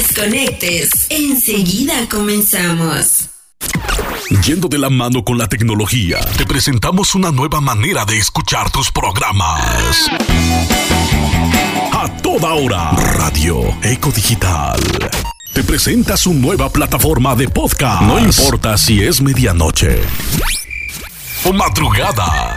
desconectes. Enseguida comenzamos. Yendo de la mano con la tecnología, te presentamos una nueva manera de escuchar tus programas. A toda hora, Radio Eco Digital. Te presenta su nueva plataforma de podcast. No importa si es medianoche o madrugada.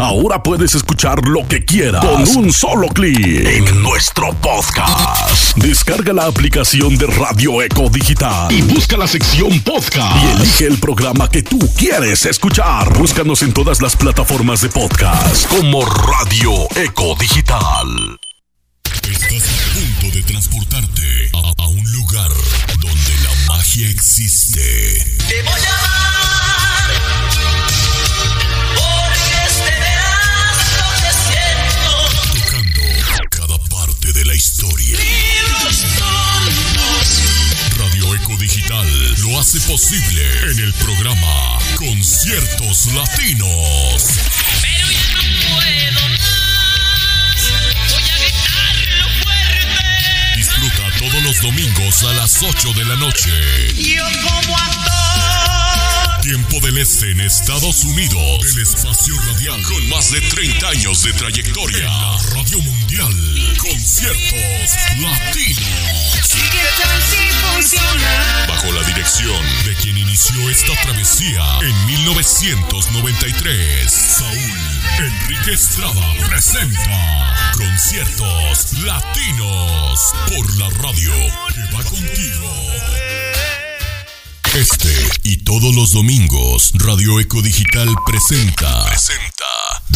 Ahora puedes escuchar lo que quieras con un solo clic en nuestro podcast. Descarga la aplicación de Radio Eco Digital y busca la sección podcast y elige el programa que tú quieres escuchar. Búscanos en todas las plataformas de podcast como Radio Eco Digital. Estás a punto de transportarte a, un lugar donde la magia existe. Te voy a hace posible en el programa Conciertos Latinos. Pero ya no puedo más. Voy a gritarlo fuerte. Disfruta todos los domingos a las 8 de la noche. Yo como actor. Tiempo del Este en Estados Unidos. El espacio radial con más de 30 años de trayectoria. En la Radio Mundial. Conciertos Latinos. Bajo la dirección de quien inició esta travesía en 1993. Saúl Enrique Estrada presenta Conciertos Latinos por la radio que va contigo. Este y todos los domingos, Radio Eco Digital presenta. Presenta.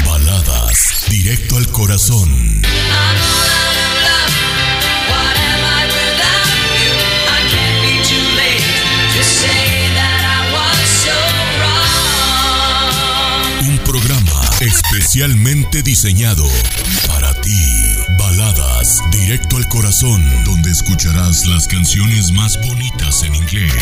Baladas directo al corazón. Un programa especialmente diseñado para. Baladas directo al corazón, donde escucharás las canciones más bonitas en inglés.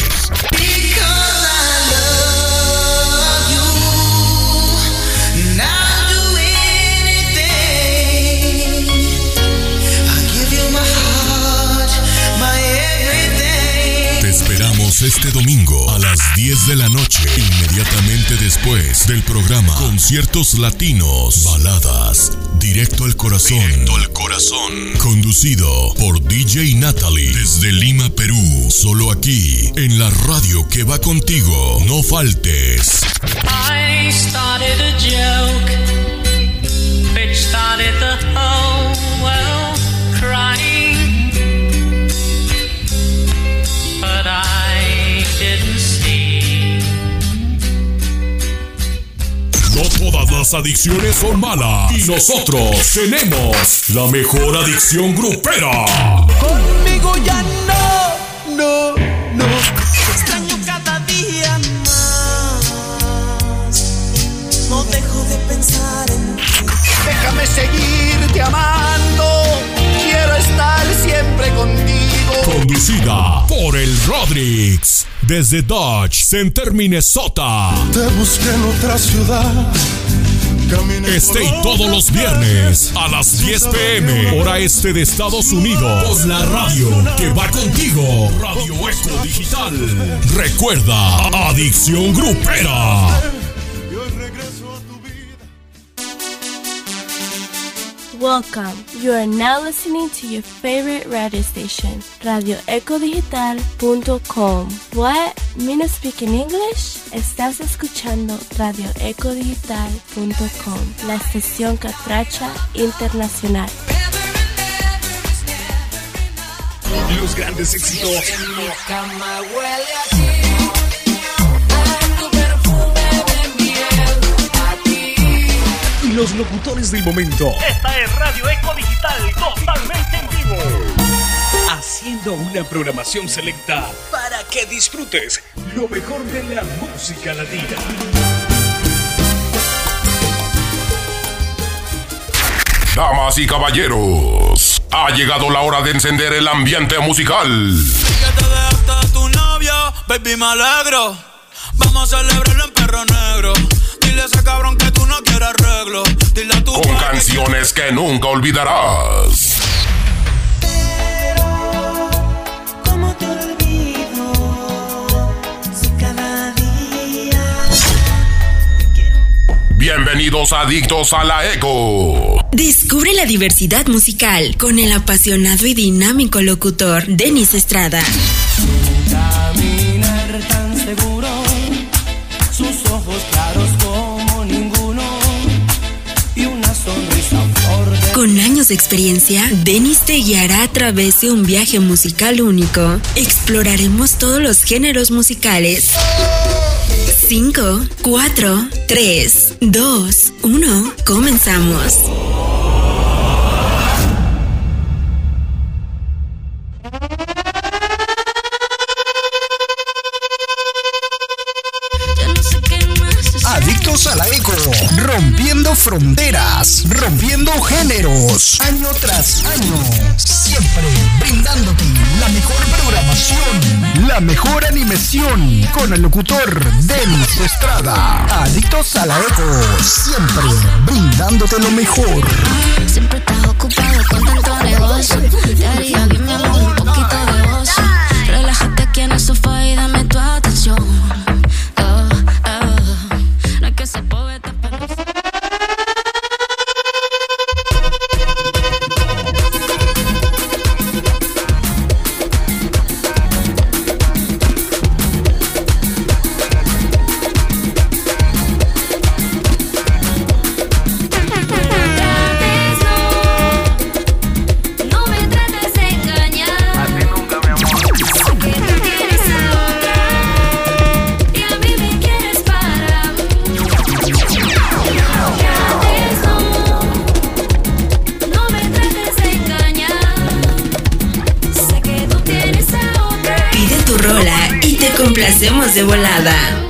Este domingo a las 10 de la noche, inmediatamente después del programa Conciertos Latinos, Baladas, Directo al Corazón. Directo al Corazón. Conducido por DJ Natalie desde Lima, Perú. Solo aquí, en la radio que va contigo. No faltes. I started a joke which started the whole world todas las adicciones son malas. Y nosotros tenemos la mejor adicción grupera. Conmigo ya no, no, no. Extraño cada día más. No dejo de pensar en ti. Déjame seguirte amando. Quiero estar siempre contigo. Conducida por el Rodrix. Desde Dodge Center, Minnesota. Te busqué en otra ciudad. Caminé y por todos los viernes a las 10 pm, hora este de Estados Unidos. Por la radio que va contigo. Radio Eco Digital. Recuerda, Adicción Grupera. Welcome. You are now listening to your favorite radio station, radioecodigital.com. What? Me no speak in English? Estás escuchando radioecodigital.com, la estación catracha internacional. Los grandes éxitos. Mi cama huele a ti. Los locutores del momento. Esta es Radio Eco Digital, totalmente en vivo. Haciendo una programación selecta para que disfrutes lo mejor de la música latina. Damas y caballeros, ha llegado la hora de encender el ambiente musical. Que te dejaste de tu novio, baby, me alegro. Vamos a celebrarlo en perro negro. Dile a ese cabrón que tú no quieres arreglo. Dile a tu Con canciones que, que nunca olvidarás. Bienvenidos adictos a la eco. Descubre la diversidad musical con el apasionado y dinámico locutor Denis Estrada. años de experiencia, Denis te guiará a través de un viaje musical único. Exploraremos todos los géneros musicales. 5, 4, 3, 2, 1, comenzamos. géneros, año tras año, siempre brindándote la mejor programación, la mejor animación, con el locutor Denis Estrada. Adictos a la eco, siempre brindándote lo mejor. Siempre estás ocupado con tanto negocio, te haría bien mi amor, un poquito de ocio, relájate aquí en el sofá de volada.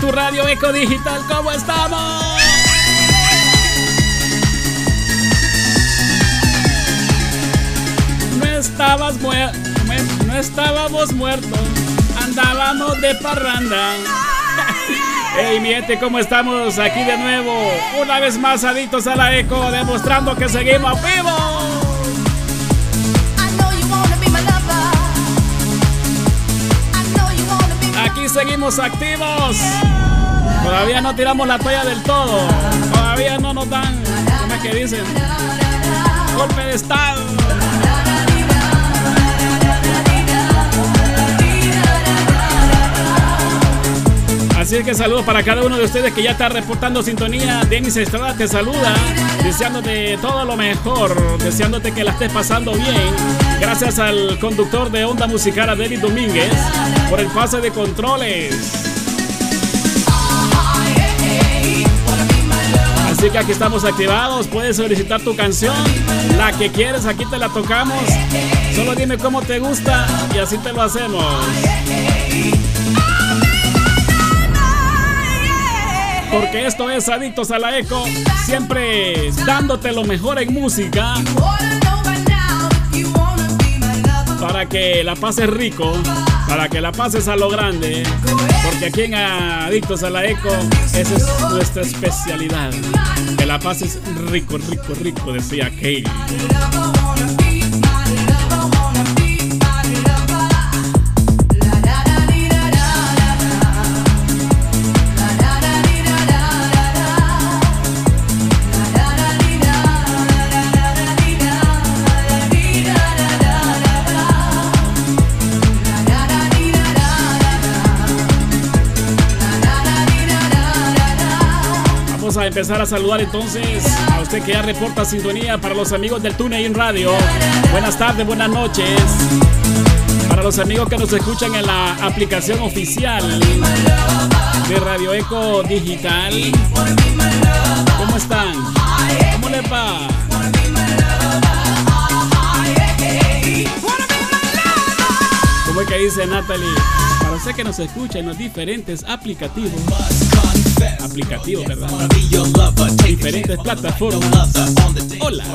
Tu radio Eco Digital, ¿cómo estamos? No estabas muerto, no estábamos muertos, andábamos de parranda. Hey, mi gente, ¿cómo estamos? Aquí de nuevo, una vez más adictos a la eco, demostrando que seguimos vivos. Aquí seguimos activos. Todavía no tiramos la toalla del todo. Todavía no nos dan, ¿cómo es que dicen? Golpe de estado. Así es que saludos para cada uno de ustedes que ya está reportando sintonía. Denis Estrada te saluda, deseándote todo lo mejor, deseándote que la estés pasando bien. Gracias al conductor de Onda Musical, Denis Domínguez, por el pase de controles. Así que aquí estamos activados. Puedes solicitar tu canción, la que quieres, aquí te la tocamos. Solo dime cómo te gusta y así te lo hacemos. Porque esto es Adictos a la Eco, siempre dándote lo mejor en música. Para que la pases rico, para que la pases a lo grande. Porque aquí en Adictos a la Eco, esa es nuestra especialidad. Que la pases rico, rico, rico, decía Katie. Empezar a saludar entonces a usted que ya reporta sintonía para los amigos del TuneIn Radio. Buenas tardes, buenas noches. Para los amigos que nos escuchan en la aplicación oficial de Radio Eco Digital. ¿Cómo están? ¿Cómo les va? ¿Cómo es que dice Natalie? Para usted que nos escucha en los diferentes aplicativos. Aplicativos, ¿verdad? Diferentes plataformas. Hola.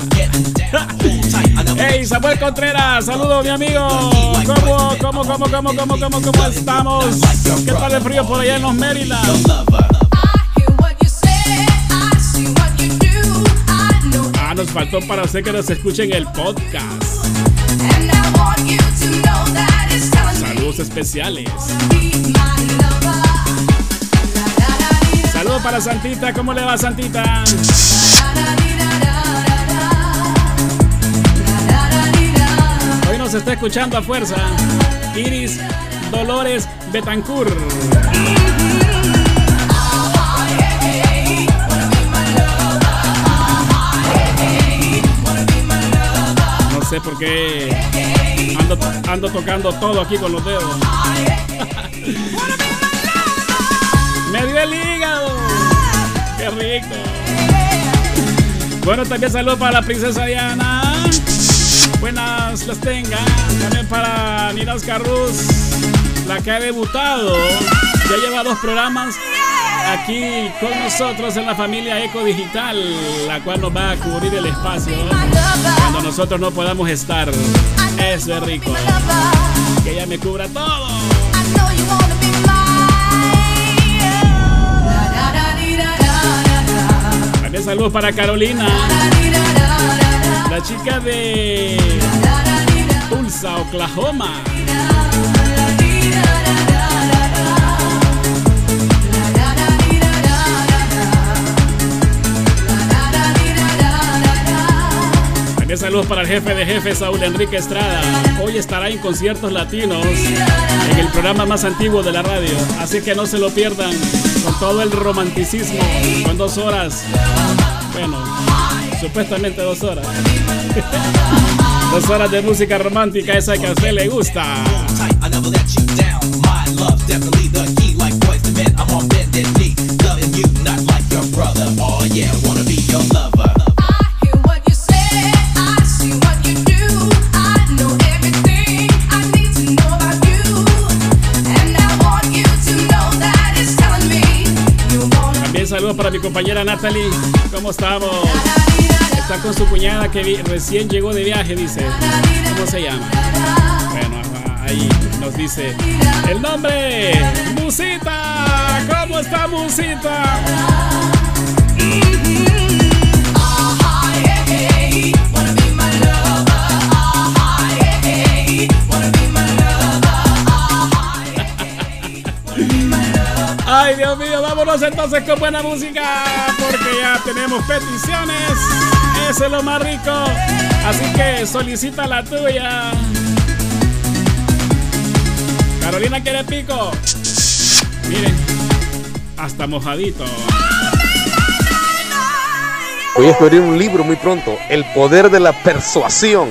Hey, Samuel Contreras, saludos mi amigo. ¿Cómo, cómo, cómo, cómo, cómo, cómo, cómo estamos? ¿Qué tal el frío por allá en los Maryland? Ah, nos faltó para usted que nos escuche en el podcast. Saludos especiales. Para Santita, ¿cómo le va Santita? Hoy nos está escuchando a fuerza Iris Dolores Betancur. No sé por qué ando, ando tocando todo aquí con los dedos. Me dio el hígado. Rico. Bueno, también saludos para la princesa Diana. Buenas las tenga. También para Ninas Carrus, la que ha debutado. Ya lleva dos programas aquí con nosotros en la familia Eco Digital, la cual nos va a cubrir el espacio cuando nosotros no podamos estar. Es rico. Que ella me cubra todo. Saludos para Carolina, la chica de Tulsa, Oklahoma. También saludos para el jefe de jefes, Saúl Enrique Estrada. Hoy estará en conciertos latinos en el programa más antiguo de la radio. Así que no se lo pierdan con todo el romanticismo. Con dos horas. Bueno, supuestamente dos horas. dos horas de música romántica, esa que a usted le gusta. Compañera Natalie. ¿Cómo estamos? Está con su cuñada que recién llegó de viaje, dice. ¿Cómo se llama? Bueno, ahí nos dice el nombre. Musita. ¿Cómo está Musita? Ay, Dios mío, vámonos entonces con buena música, porque ya tenemos peticiones. Eso es lo más rico. Así que solicita la tuya. Carolina quiere pico. Miren, hasta mojadito. Voy a escribir un libro muy pronto, El poder de la persuasión.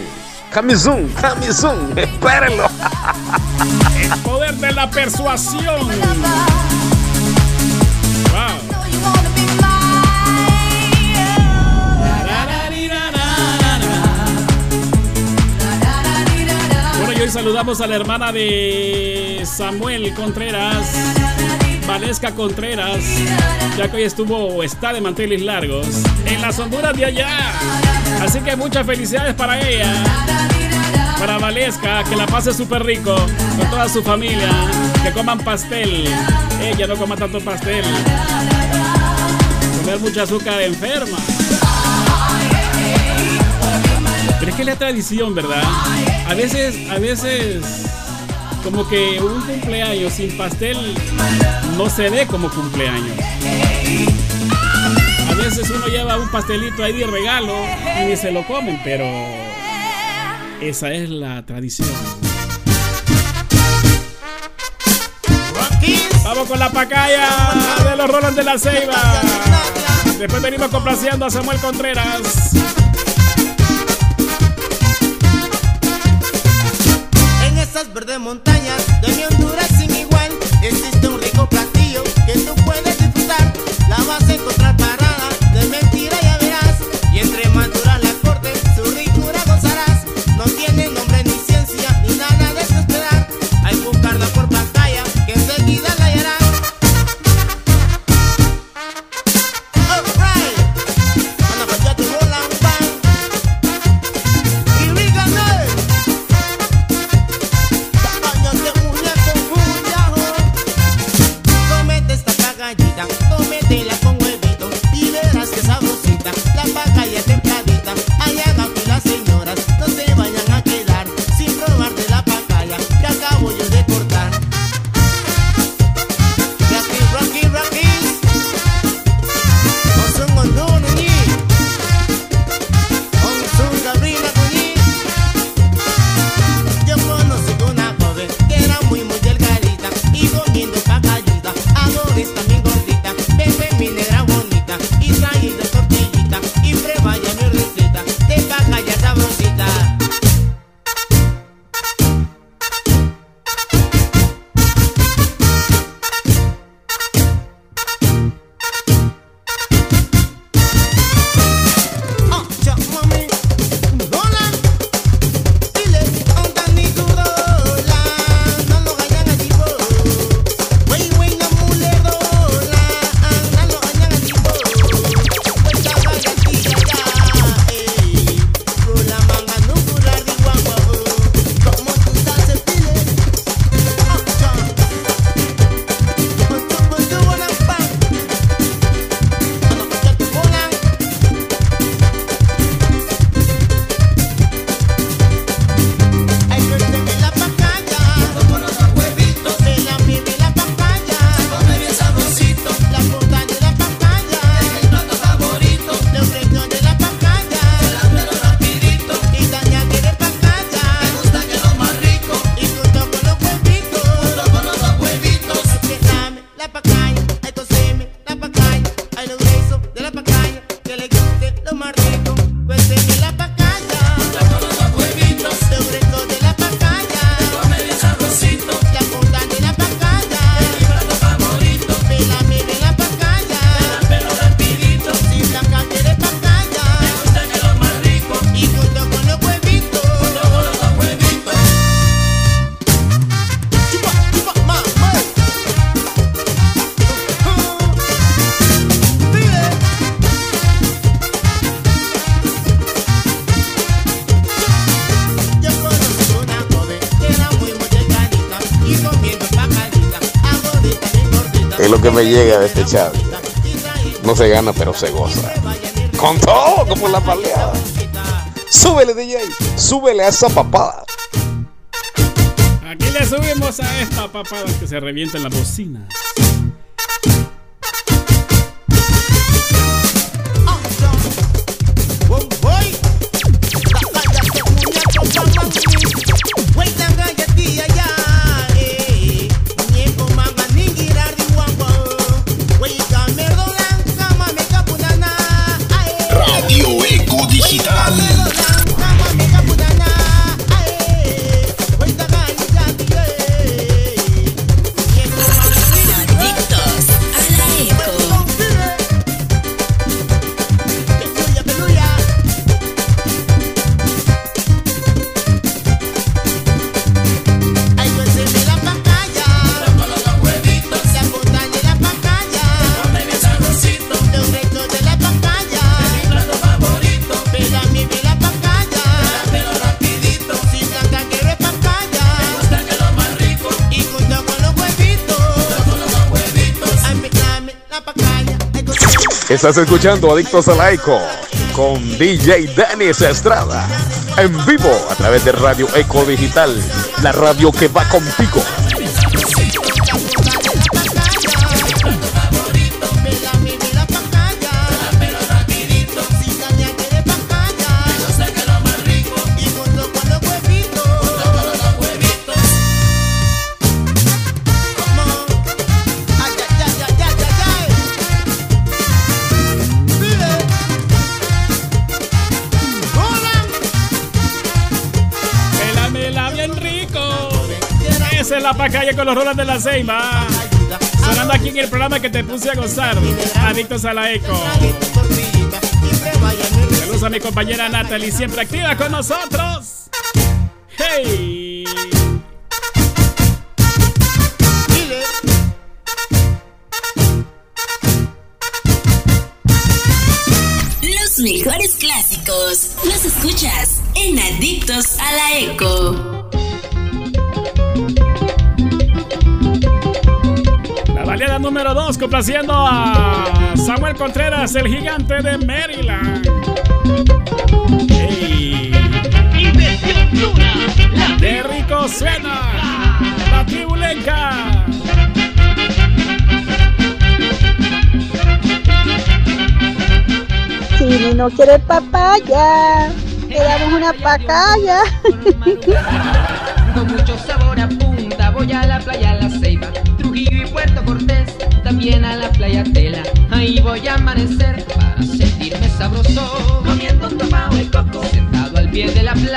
Kamizun, Kamizun, espérenlo. El poder de la persuasión. Saludamos a la hermana de Samuel Contreras, Valesca Contreras, ya que hoy estuvo o está de manteles largos en las Honduras de allá. Así que muchas felicidades para ella, para Valesca, que la pase súper rico con toda su familia, que coman pastel. Ella no coma tanto pastel. Comer mucha azúcar enferma. Pero es que es la tradición, ¿verdad? A veces, a veces, como que un cumpleaños sin pastel no se ve como cumpleaños. A veces uno lleva un pastelito ahí de regalo y se lo comen, pero esa es la tradición. Vamos con la pacaya de los Roland de la Ceiba. Después venimos complaciendo a Samuel Contreras. Esas verdes montañas de mi Honduras sin igual existe un rico platillo que tú puedes disfrutar. La vas a encontrar parada, de mentira me llega de este. No se gana, pero se goza. Con todo, como la paleada. Súbele, DJ. Súbele a esa papada. Aquí le subimos a esta papada que se revienta en la bocina. Estás escuchando Adictos a la Eco con DJ Dennis Estrada. En vivo a través de Radio Eco Digital. La radio que va contigo. Pacaya con los rolas de la ceiba. Sonando aquí en el programa que te puse a gozar. Adictos a la eco. Saludos a mi compañera Natalie, siempre activa con nosotros. Complaciendo a Samuel Contreras, el gigante de Maryland. Hey. ¡Qué rico suena! La tribulenca. Si no quiere papaya, le damos una pacaya. Con mucho sabor a punta, voy a la playa amanecer para sentirme sabroso, comiendo un tomao de coco, sentado al pie de la playa,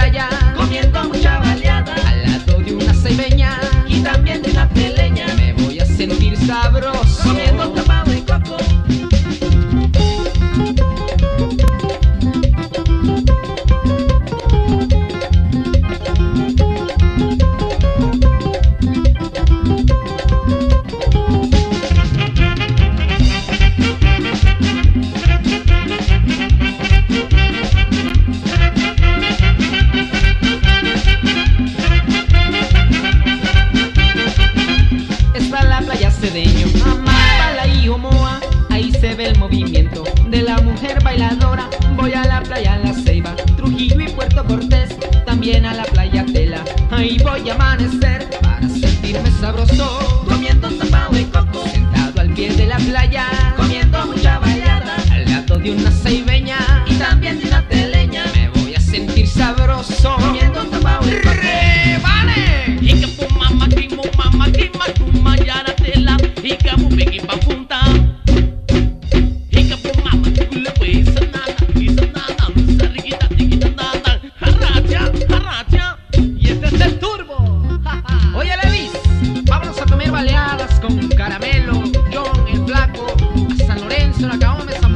Deixa eu jogar uma mensagem.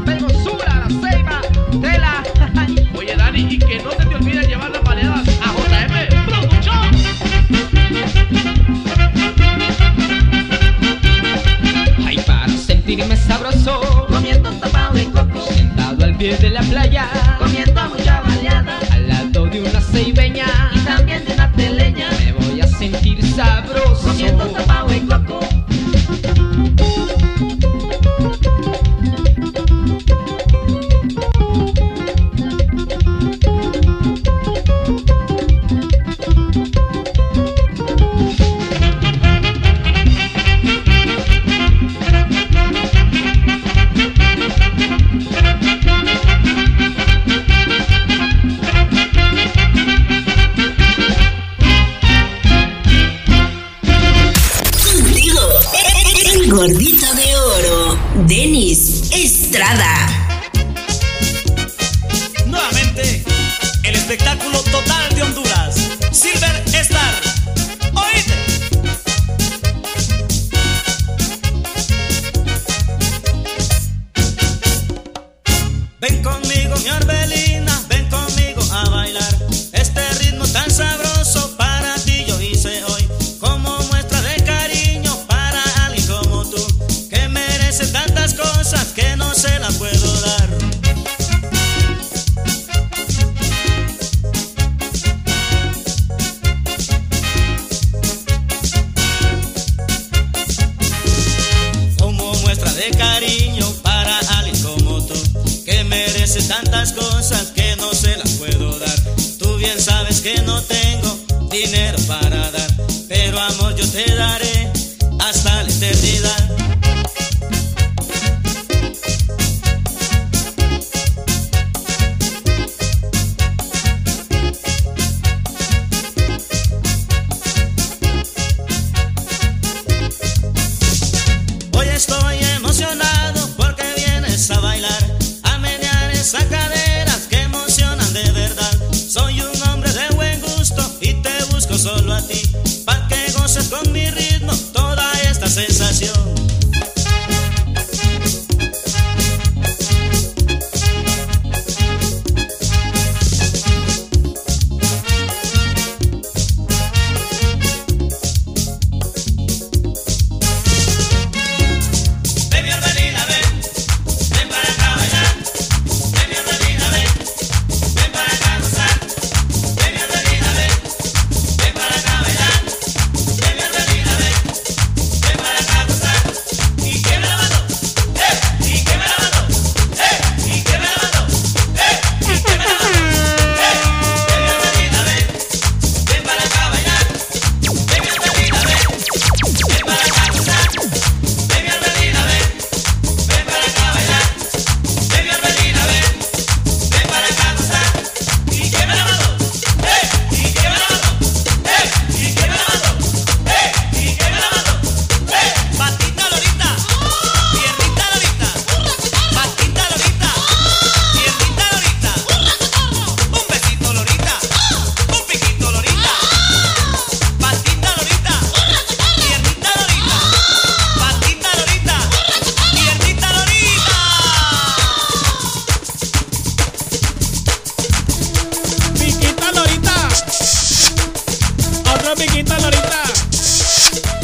Piquita Lorita.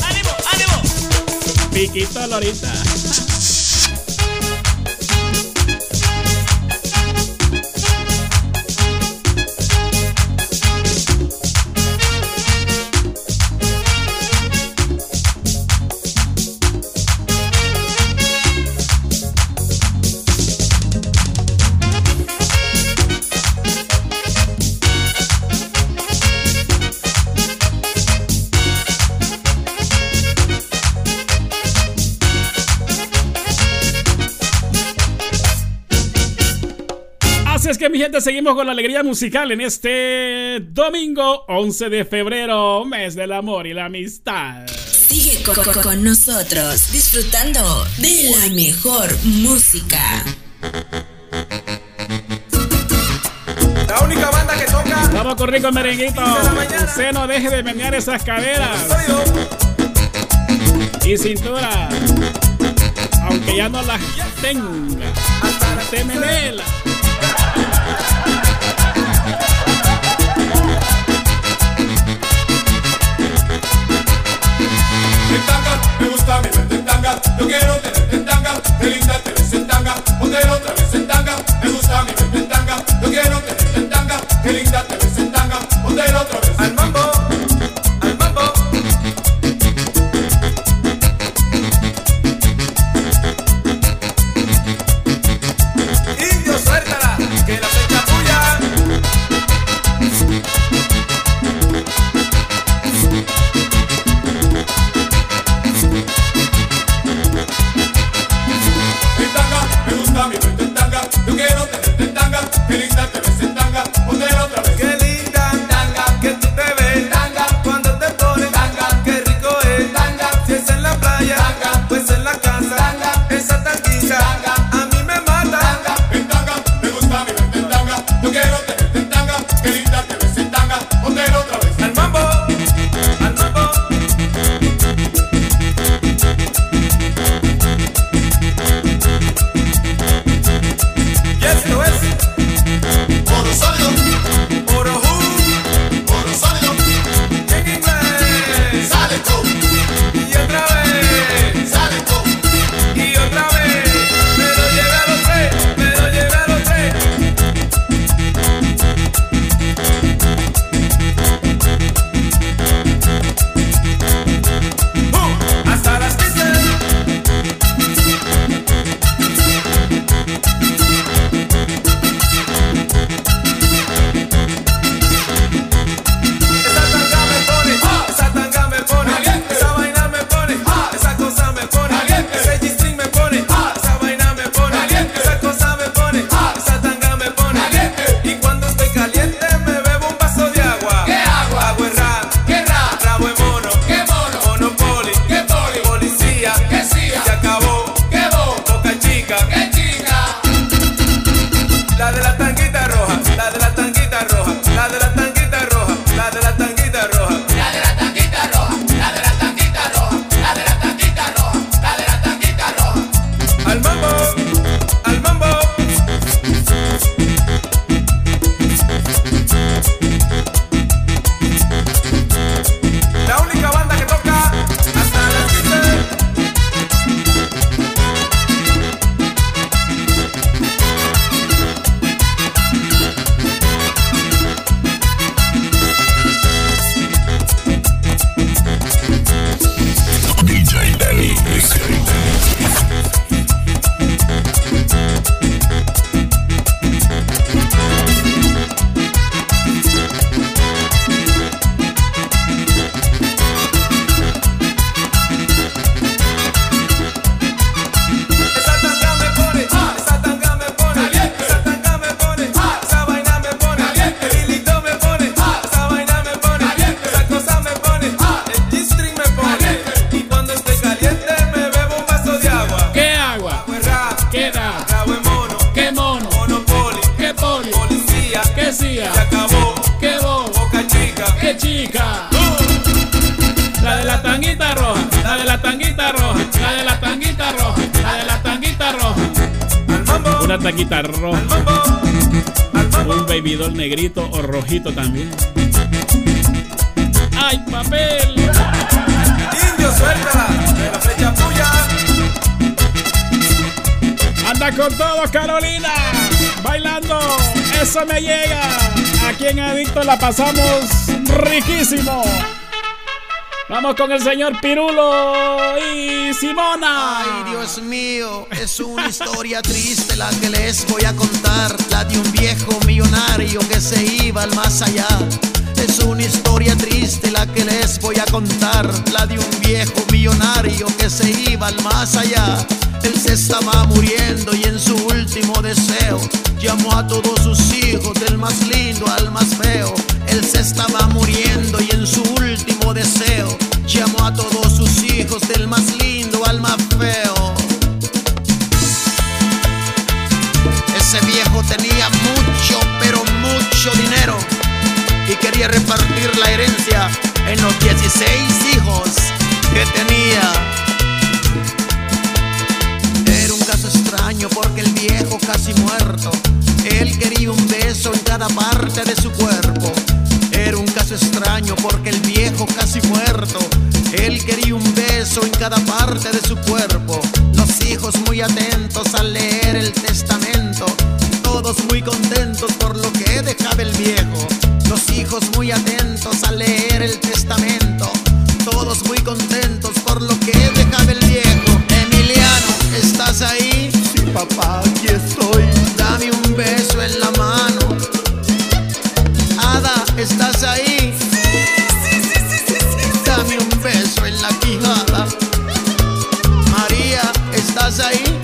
¡Ánimo, ánimo! Piquita Lorita. mi gente, seguimos con la alegría musical en este domingo 11 de febrero, mes del amor y la amistad. Sigue con, con, nosotros, disfrutando de la mejor música. La única banda que toca. Vamos con rico merenguito. Usted no deje de menear esas caderas. Y cintura. Aunque ya no las tenga. Hasta Yo quiero tenerte en tanga, qué linda te ves en tanga, otra vez en tanga, me gusta mi bebé tanga. Yo quiero tenerte en tanga, qué linda te ves en tanga, otra vez en tanga. La pasamos riquísimo. Vamos con el señor Pirulo y Simona. Ay, Dios mío, es una historia triste la que les voy a contar, la de un viejo millonario que se iba al más allá. Es una historia triste la que les voy a contar, la de un viejo millonario que se iba al más allá. Él se estaba muriendo y en su último deseo llamó a todos sus hijos del más lindo al más feo. Él se estaba muriendo y en su último deseo llamó a todos sus hijos del más lindo al más feo. Ese viejo tenía mucho, pero mucho dinero y quería repartir la herencia en los 16 hijos que tenía. Porque el viejo casi muerto, él quería un beso en cada parte de su cuerpo. Era un caso extraño porque el viejo casi muerto, él quería un beso en cada parte de su cuerpo. Los hijos muy atentos al leer el testamento, todos muy contentos por lo que dejaba el viejo. Los hijos muy atentos al leer el testamento, todos muy contentos por lo que dejaba el viejo. Emiliano, ¿estás ahí? Sí, papá, aquí estoy. Dame un beso en la mano. Ada, ¿estás ahí? Dame un beso en la quijada. María, ¿estás ahí?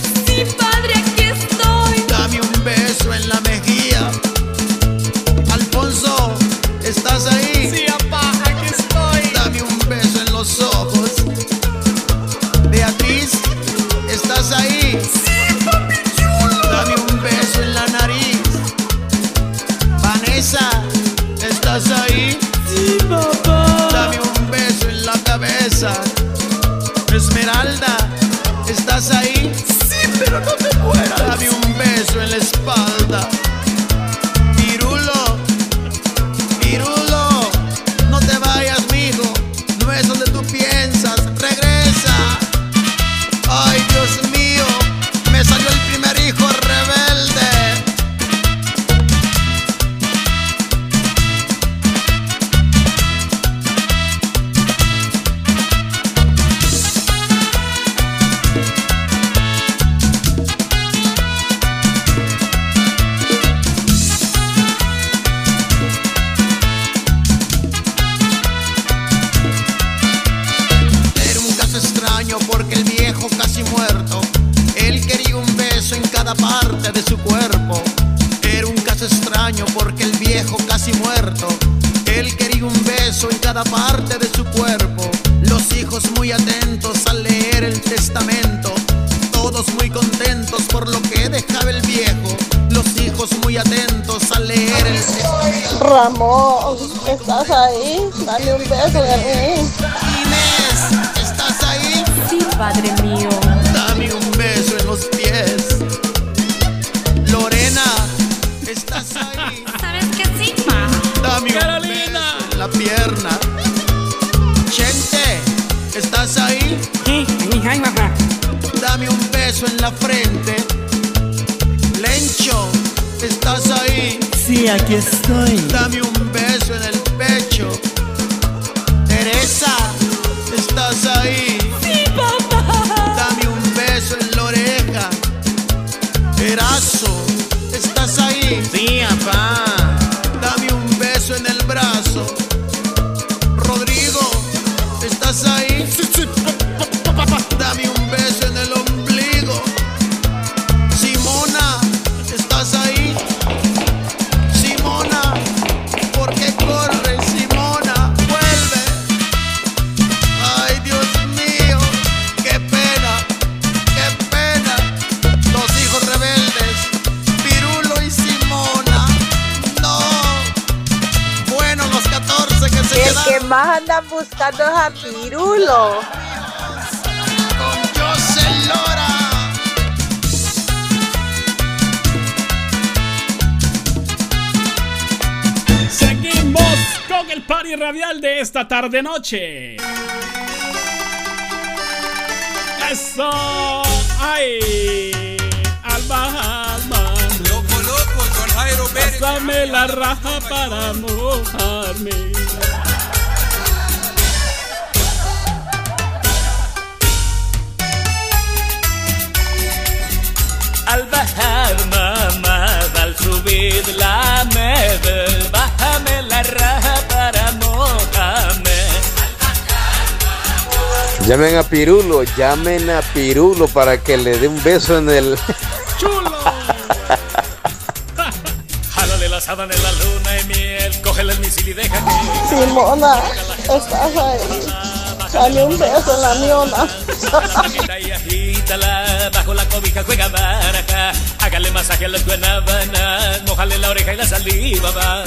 noches. Llamen a Pirulo, llamen a Pirulo para que le dé un beso en el. Jálale la sábana en la luna y miel, cógele el misil y deja que. Simona, estás ahí. Dame un beso en la miona. Agita y agítala, bajo la cobija juega baraja. Hágale masaje a las guanábanas, mojale la oreja y la saliva va.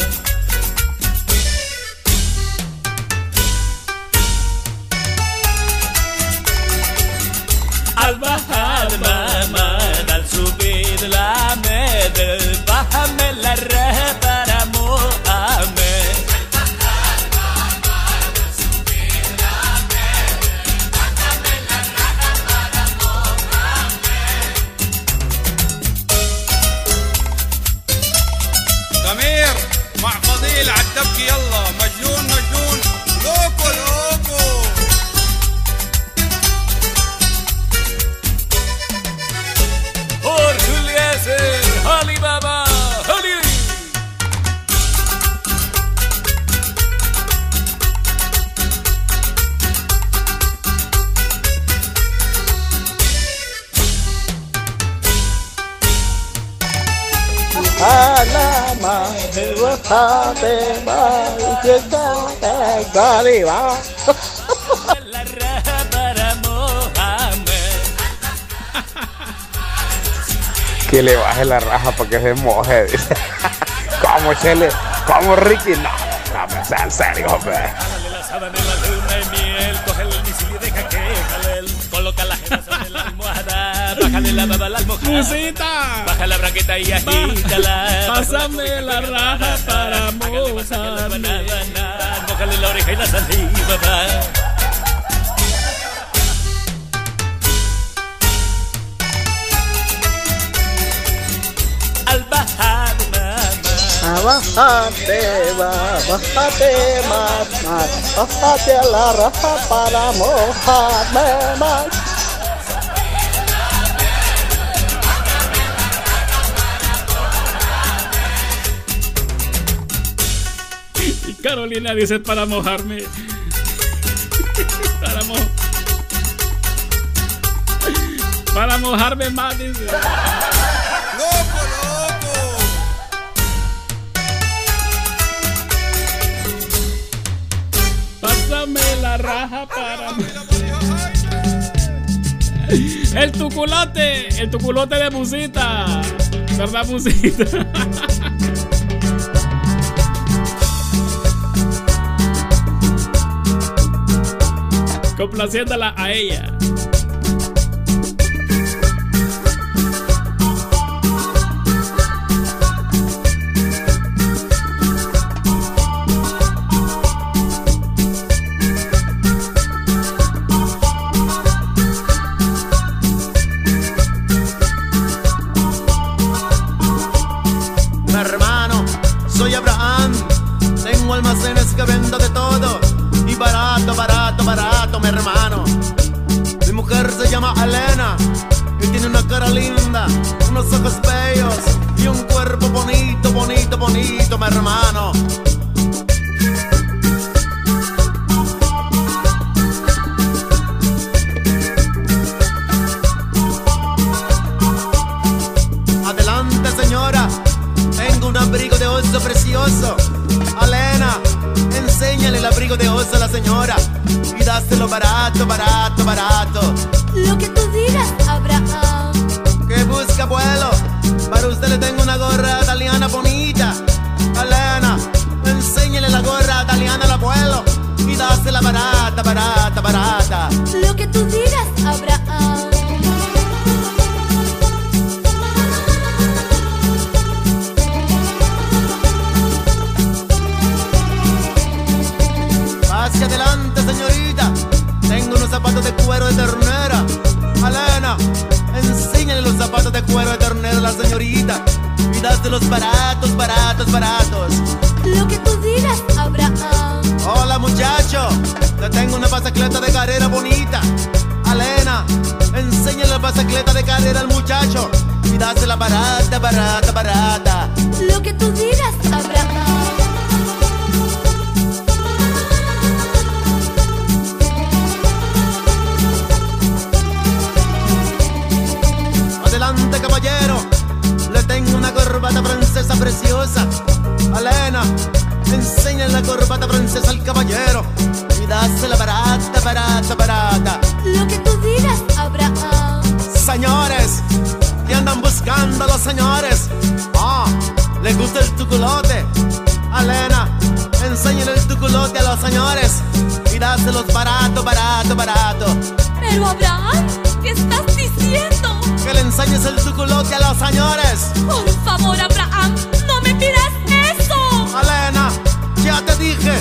Para mojarme. Que le baje la raja para que se moje. dice. ¿Cómo Chele? ¿Cómo Ricky? No, no, pues, en serio, hombre. Jálale la sábana en la luna y miel, cógele el misil y deja que jale él. Coloca la sobre la almohada, bájale la baba. Musita. Baja la braqueta y agítala. Pásame la raja para mojarme. Mójale la oreja y la saliva va. Al bajar A bájate, bájate más, más, bájate a la raja para mojarme más. Carolina dice para mojarme. Para, mo para mojarme más, dice. Pásame la raja para. El tuculote, el tuculote de musita. ¿Verdad, musita? Complaciéndola a ella. Y dásela barata, barata, barata. Lo que tú digas, Abraham. Adelante, caballero. Le tengo una corbata francesa preciosa. Alena, enséñale la corbata francesa al caballero. Y dásela barata, barata, barata. Los señores? Ah, ¿les gusta el tuculote? Alena, enséñale el tuculote a los señores. Y dáselos barato, barato, barato. Pero Abraham, ¿qué estás diciendo? Que le enseñes el tuculote a los señores. Por favor, Abraham, no me pidas eso. Alena, ya te dije,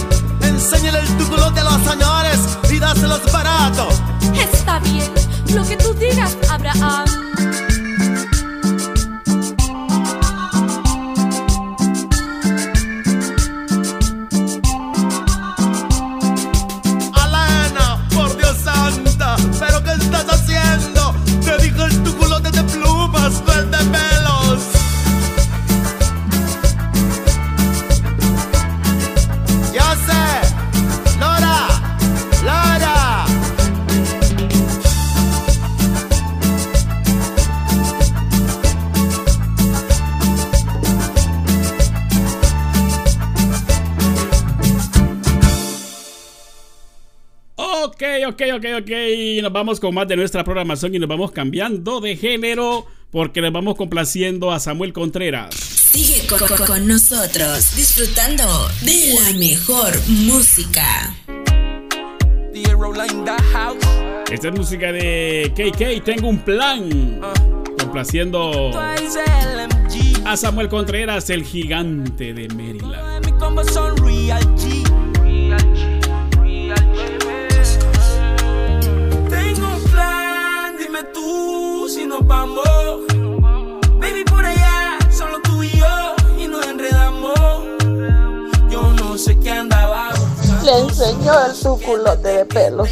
enséñale el tuculote a los señores y dáselos barato. Está bien, lo que tú digas, Abraham. Ok. Nos vamos con más de nuestra programación y nos vamos cambiando de género porque nos vamos complaciendo a Samuel Contreras. Sigue co- co- con nosotros disfrutando de la mejor música. Esta es música de KK, tengo un plan. Complaciendo a Samuel Contreras, el gigante de Maryland. Nos vamos. Baby, por allá, solo tú y yo, y nos enredamos. Yo no sé qué andaba buscando. Le enseñó el tuculote de pelos.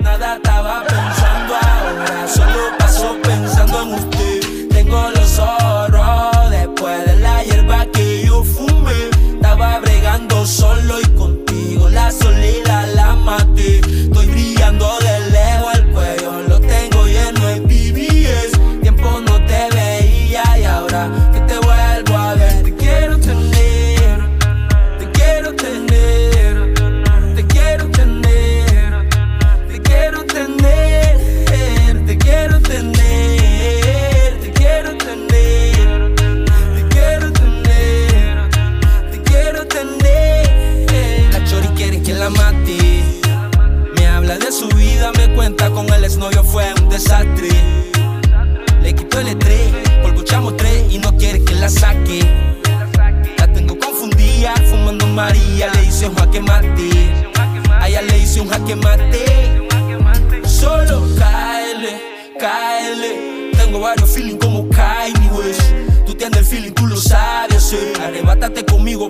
Nada estaba pensando ahora, solo paso pensando en usted. Tengo los ojos después de la hierba que yo fumé. Estaba bregando solo y contigo, la soledad la maté.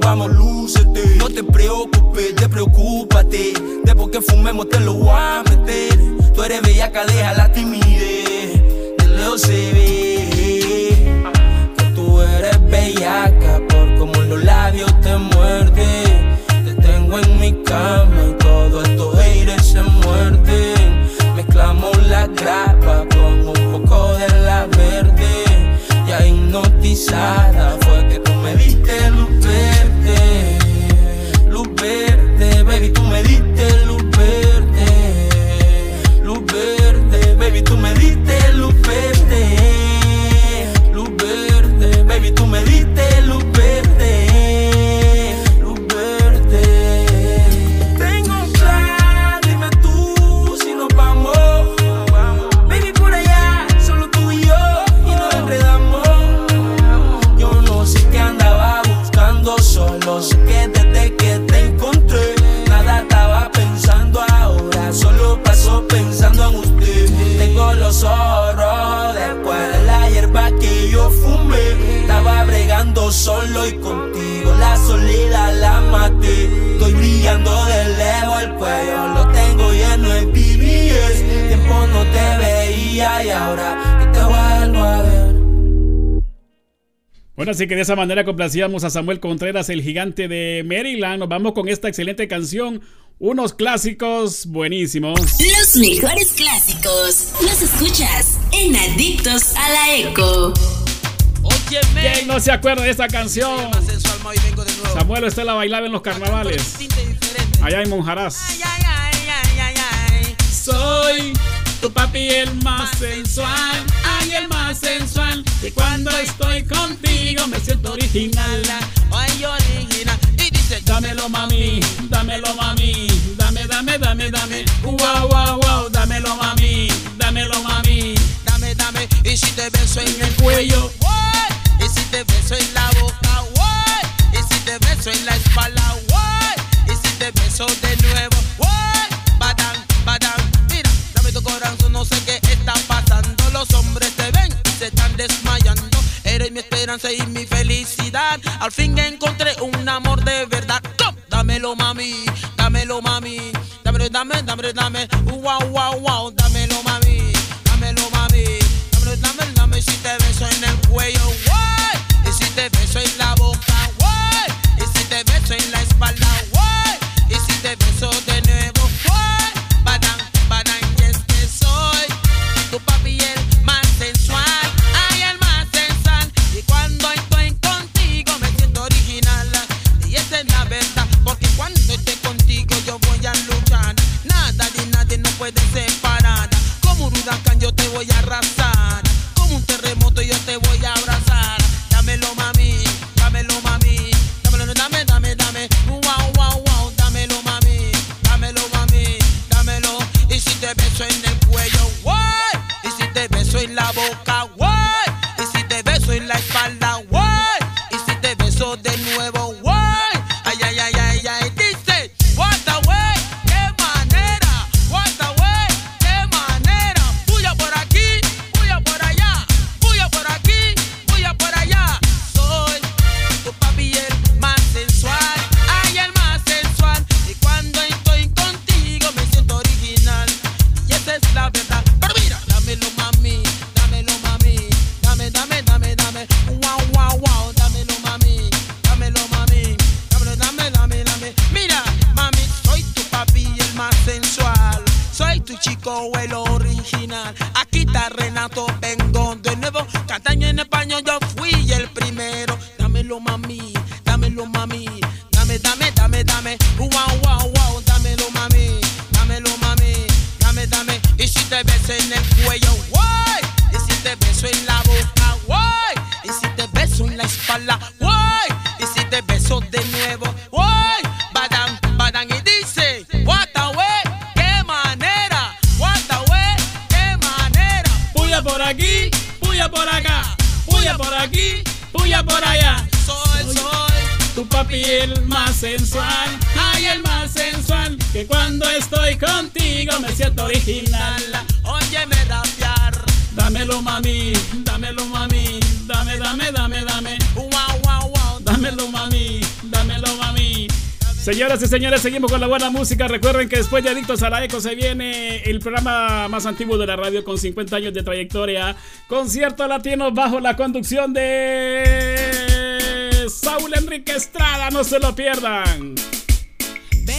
Vamos, lúcete. No te preocupes, te preocúpate. Después que fumemos te lo voy a meter. Tú eres bellaca, deja la timidez. De lejos se ve así que de esa manera complacíamos a Samuel Contreras, el gigante de Maryland. Nos vamos con esta excelente canción. Unos clásicos buenísimos. Los mejores clásicos los escuchas en Adictos a la Eco. ¿Quién no se acuerda de esta canción? Samuel Estela bailaba en los carnavales. Allá en Monjarás. Soy tu papi el más sensual, ay el más sensual. Y cuando estoy contigo me siento original. Ay, original. Y dice, Dámelo mami, dámelo mami, dame, dame, dame, dame. Wow, wow, wow, dámelo mami, dámelo mami. dame, dame. Y si te beso en el Cuello. Y si te beso en la boca. Y si te beso en la espalda. Y si te beso de nuevo, y mi felicidad. Al fin encontré un amor de verdad. Tom, mami, dámelo, mami. Dámelo, dame, dame. Wow, wow, wow. Aquí está Renato, vengo de nuevo. Cantando en español, yo fui el primero. Dámelo mami, dámelo mami. Dame, dame, dame, dame. Wow, wow, wow. Dámelo mami, dámelo mami. Dame, dame. Y si te beso en el cuello, papi el más sensual, ay el más sensual, que cuando estoy contigo me siento original. Óyeme rapear. Dámelo mami, dámelo mami, dame, dame, dame, dame. Wow, wow, wow. Dámelo mami, dámelo mami. Señoras y señores, seguimos con la buena música. Recuerden que después de Adictos a la Eco se viene el programa más antiguo de la radio con 50 años de trayectoria. Concierto latino bajo la conducción de Saúl Enrique Estrada. No se lo pierdan.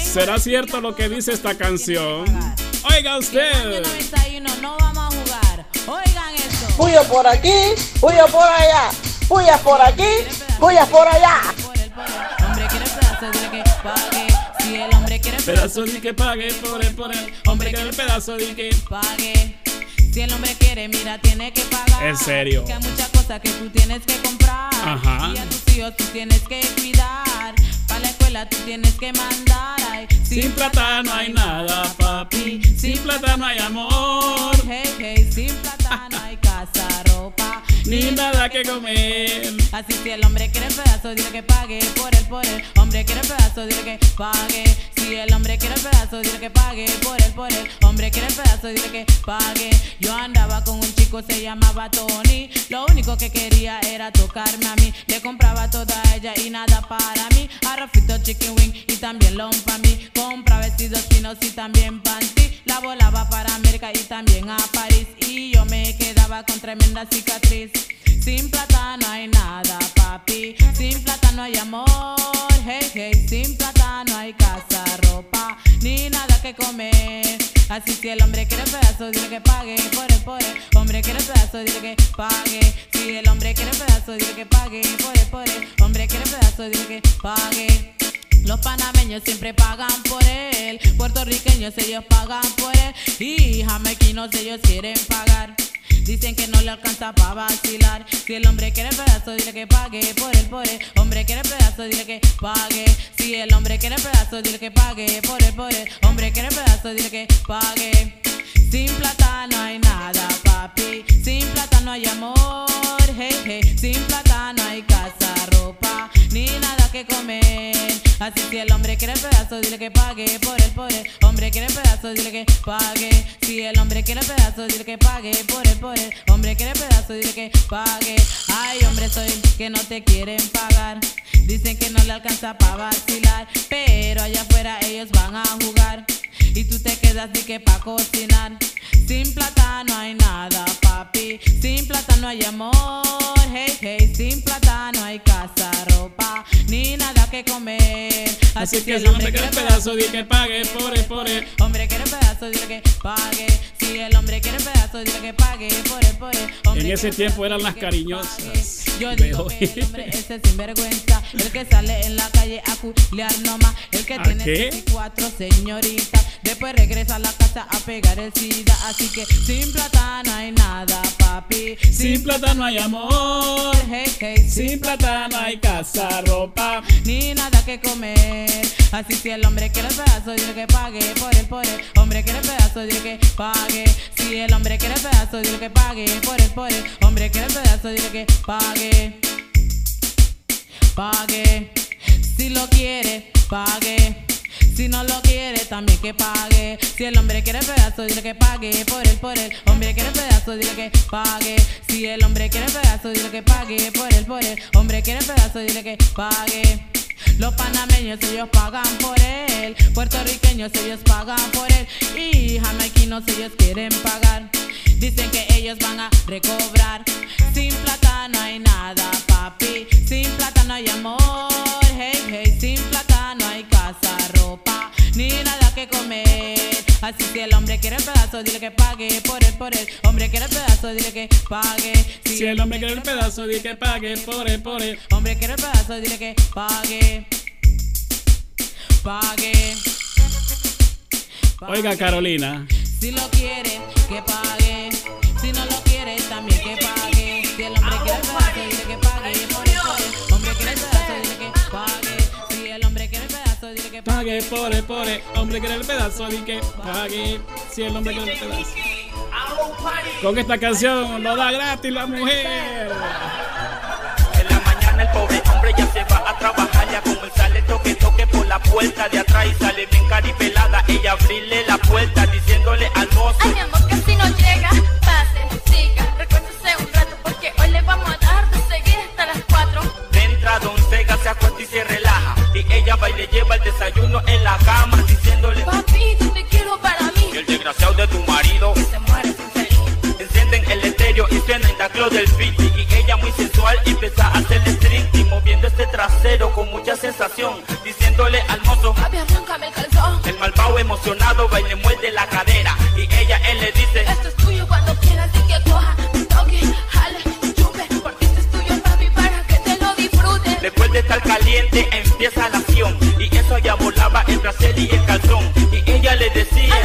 ¿Será cierto lo que dice esta canción? Oiga usted. 91 no vamos a jugar. Oigan esto. Puya por aquí, puya por allá. Puya por aquí, puya por allá. Hombre quiere pedazo, dile que pague. Si el hombre quiere Pedazo de que pague por él, por él. Hombre que el pedazo de que pague. Si el hombre quiere, mira, tiene que pagar. En serio. Que tú tienes que comprar. Ajá. Y a tus hijos tú tienes que cuidar. Para la escuela tú tienes que mandar. Ay, Sin plata no hay nada, papi. Sin plata no hay amor. Hey, hey, sin plata no hay casa, ropa. Ni nada que comer. Así si el hombre quiere pedazo, dile que pague por él, por él. Hombre quiere pedazo, dile que pague. Si el hombre quiere pedazo, dile que pague por él, por él. Hombre quiere pedazo, dile que pague. Yo andaba con un chico, se llamaba Tony. Lo único que quería era tocarme a mí. Le compraba toda a ella y nada para mí. Arrofito, chicken wing y también long para mí. Compra vestidos finos y también panty. La volaba para América y también a París. Y yo me quedaba con tremenda cicatriz. Sin plata no hay nada, papi. Sin plata no hay amor. Hey, hey. Sin plata no hay casa, ropa, ni nada que comer. Así si el hombre quiere pedazo, dile que pague por por él. Hombre quiere pedazo, dile que pague. Si el hombre quiere pedazo, dile que pague por por él. Hombre quiere pedazo, dile que pague. Los panameños siempre pagan por él. Puertorriqueños ellos pagan por él. Y jamaiquinos ellos quieren pagar. Dicen que no le alcanza para vacilar. Si el hombre quiere pedazo, dile que pague por él, por él. Hombre quiere pedazo, dile que pague. Si el hombre quiere pedazo, dile que pague por él, por él. Hombre quiere pedazo, dile que pague. Sin plata no hay nada, papi. Sin plata no hay amor, hey, hey. Sin plata no hay casa, ropa, ni nada que comer. Así si el hombre quiere pedazo, dile que pague por por él. Hombre quiere pedazo, dile que pague. Si el hombre quiere pedazo, dile que pague por por él. Hombre quiere pedazo, dile que pague. Ay, hombre, soy que no te quieren pagar. Dicen que no le alcanza para vacilar. Pero allá afuera ellos van a jugar. Y tú te quedas de que pa' cocinar. Sin plata no hay nada, papi. Sin plata no hay amor. Hey, hey. Sin plata no hay casa, ropa, ni nada que comer. Así que si el hombre quiere pedazo, dile que pague por él, por él. Hombre quiere pedazo, dile que pague. Si el hombre quiere pedazo, dile que pague por él, por En ese tiempo eran las cariñosas. Yo digo que el hombre ese es sinvergüenza, el que sale en la calle a culiar nomás, el que ¿A tiene qué? 24 señoritas, después regresa a la casa a pegar el sida, así que sin plata no hay nada, papi. Sin plata no hay amor. Hey, hey, Sin plata no hay casa, ropa. ni nada que comer. Así si el hombre quiere pedazo, dile que pague por él, por él. Hombre quiere pedazo, dile que pague. Si el hombre quiere pedazo, dile que pague por él, por él. Hombre quiere pedazo, dile que pague. Pague. Si lo quiere, pague. Si no lo quiere, también que pague. Si el hombre quiere pedazo, dile que pague por él, por él. Hombre quiere pedazo, dile que pague. Si el hombre quiere pedazo, dile que pague por él, por él. Hombre quiere pedazo, dile que pague. Los panameños ellos pagan por él, puertorriqueños ellos pagan por él y jamaiquinos ellos quieren pagar. Dicen que ellos van a recobrar. Sin plata no hay nada, papi. Sin plata no hay amor, hey, hey. Sin plata no hay casa, ropa, ni nada que comer. Así si el hombre quiere pedazo, dile que pague por él, por él. Hombre quiere pedazo, dile que pague. Si el hombre quiere el pedazo, dile que pague por él, por él. Hombre quiere el pedazo, dile que pague. Pague. Oiga, Carolina. Si lo quiere, que pague. Si no lo quiere, también que pague. Si el hombre quiere el pedazo, dile que pague. Por él. Hombre quiere el pedazo, dile que pague. Si el hombre quiere el pedazo, dile que Pague por él. Hombre quiere el pedazo, dile que pague. Si el hombre quiere el pedazo. Con esta canción lo da gratis la mujer. mañana el pobre hombre ya se va a trabajar ya como él sale toque toque por la puerta de atrás y sale bien caripelada ella abrirle la puerta diciéndole al mozo Ay, mi amor, casi no llega. Le lleva el desayuno en la cama diciéndole Papi, te quiero para mí. que el desgraciado de tu marido Se muere sin feliz. encienden el estéreo y suena el taclo del beat y ella muy sensual empieza a hacer striptease moviendo este trasero con mucha sensación diciéndole al mozo Papi, arráncame el calzón. el malvado emocionado va y le muerde la cadera de caliente empieza la acción. Y eso ya volaba el brasier y el calzón. Y ella le decía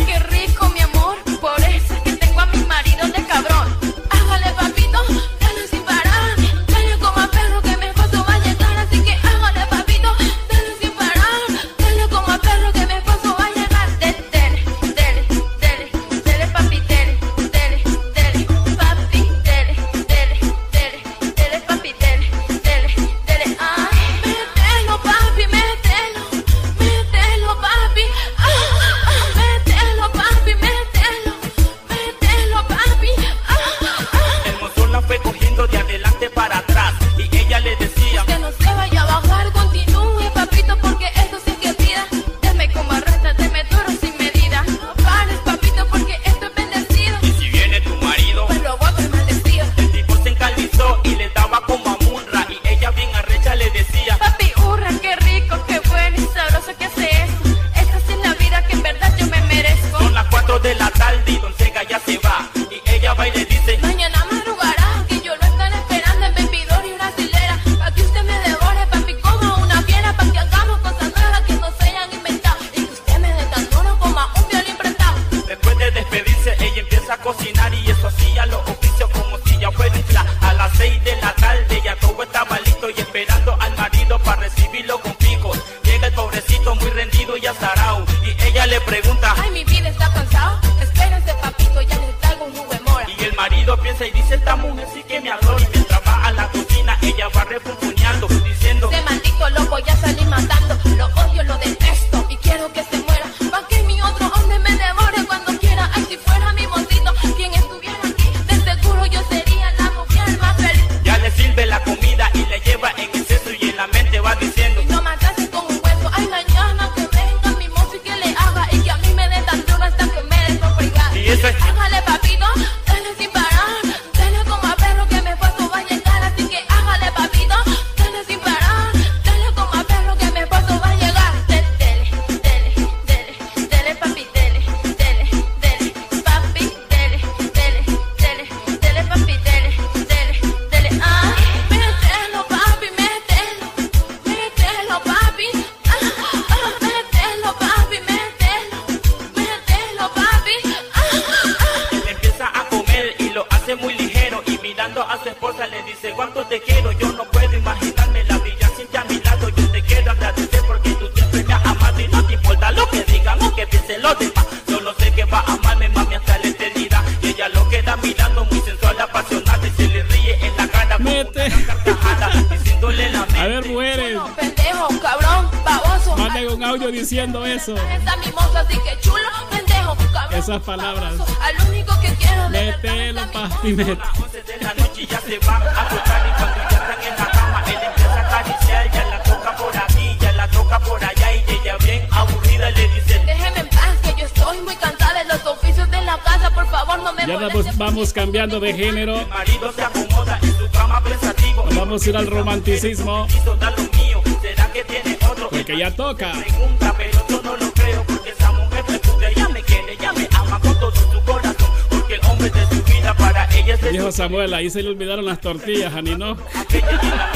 abuela, ahí se le olvidaron las tortillas, Ani, ¿no?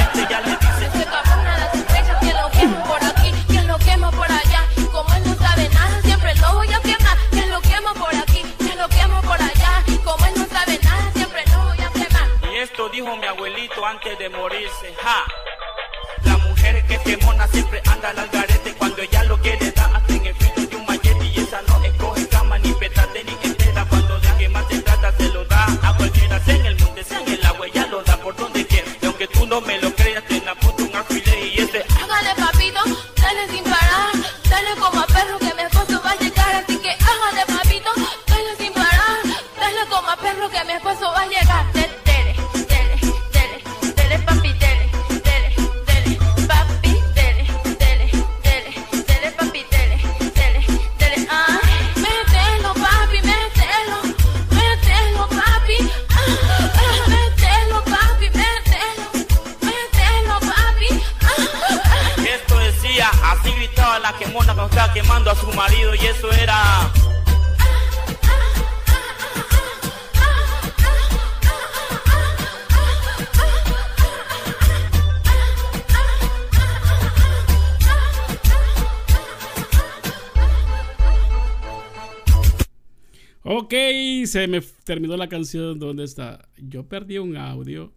me terminó la canción. ¿Dónde está? Yo perdí un audio.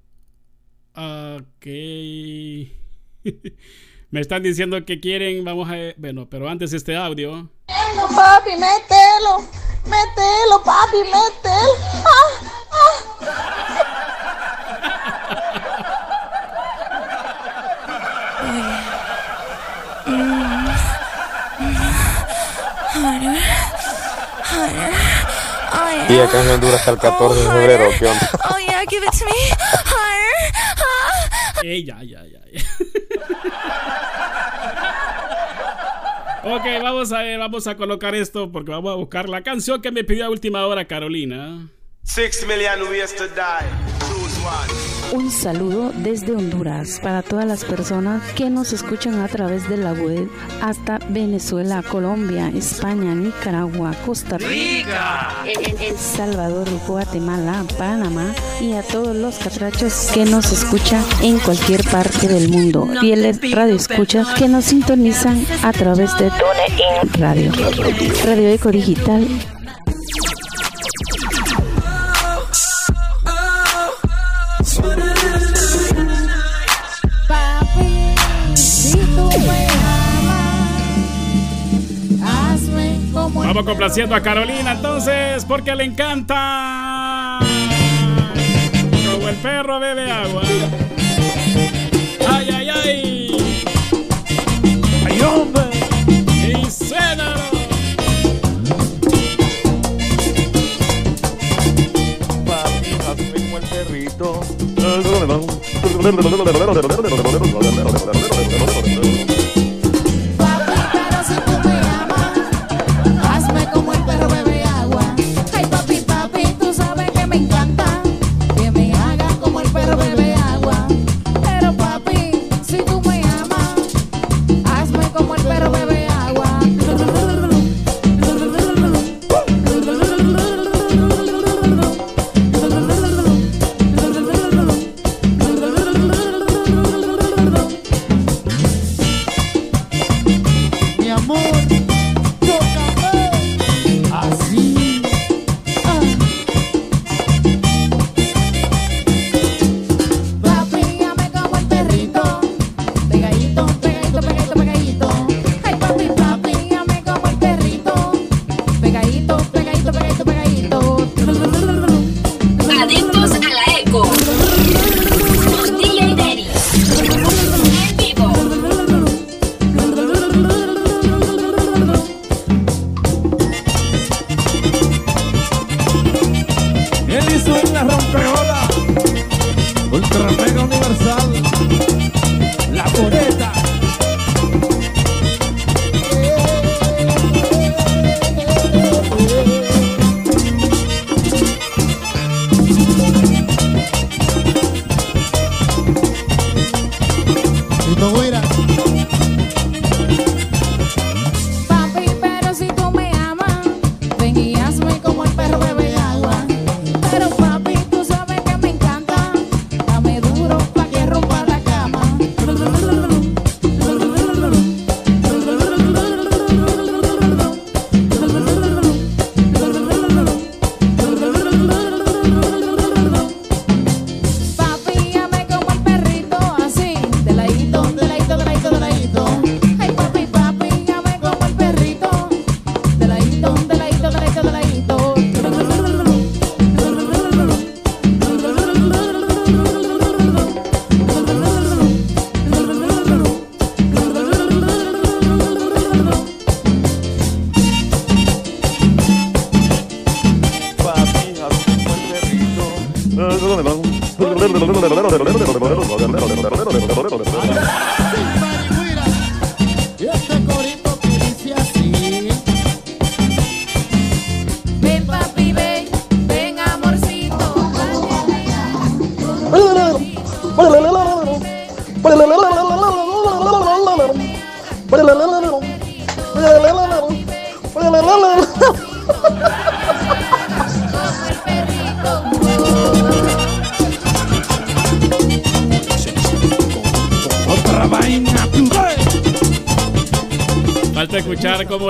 Ok. me están diciendo que quieren. Vamos a. Bueno, pero antes este audio. Papi, mételo. Mételo, papi, mételo. Ah. Y acá en Honduras hasta el 14 de febrero, ¿qué? Oh yeah, give it to me. Higher. ah. Hey, ya, ya, ya. Ok, vamos a ver, vamos a colocar esto porque vamos a buscar la canción que me pidió a última hora Carolina. Six million ways to die. Choose one un saludo desde Honduras para todas las personas que nos escuchan a través de la web hasta Venezuela, Colombia, España, Nicaragua, Costa Rica, El Salvador, Guatemala, Panamá y a todos los catrachos que nos escuchan en cualquier parte del mundo. Fieles radioescuchas que nos sintonizan a través de TuneIn Radio. Radio Eco Digital Vamos complaciendo a Carolina entonces, porque le encanta. Como el perro bebe agua. Ay, ay, ay. Ay, hombre. Y cénalo. Papi, como el perrito.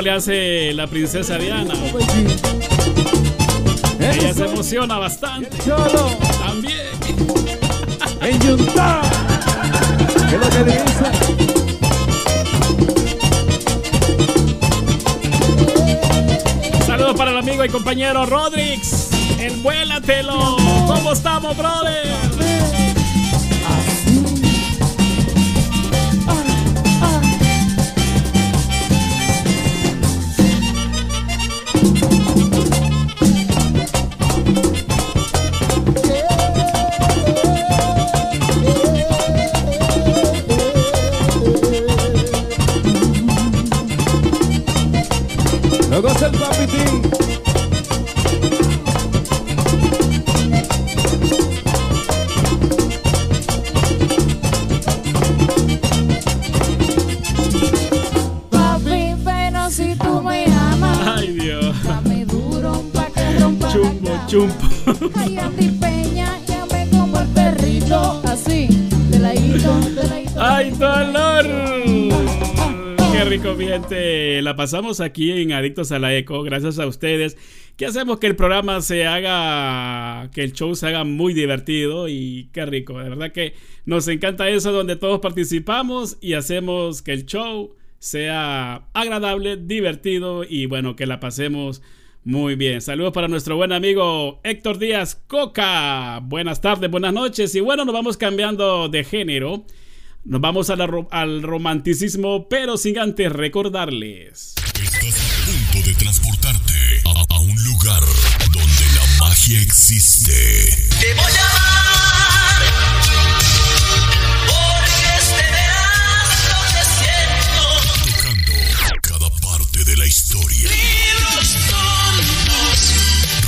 Cómo le hace la princesa Diana. Ella se emociona bastante. También. En Yuntá. ¿Qué es lo que dice? Saludos para el amigo y compañero Rodrix. El vuélatelo. ¿Cómo estamos, brother? Luego es el papitín. La pasamos aquí en Adictos a la Eco, gracias a ustedes, que hacemos que el programa se haga, que el show se haga muy divertido y qué rico. De verdad que nos encanta eso, donde todos participamos y hacemos que el show sea agradable, divertido y bueno, que la pasemos muy bien. Saludos para nuestro buen amigo Héctor Díaz Coca. Buenas tardes, buenas noches y bueno, nos vamos cambiando de género. Nos vamos a la ro- al romanticismo, pero sin antes recordarles. Estás a punto de transportarte a, a un lugar donde la magia existe. Te voy a amar porque este verás lo que siento. Tocando cada parte de la historia.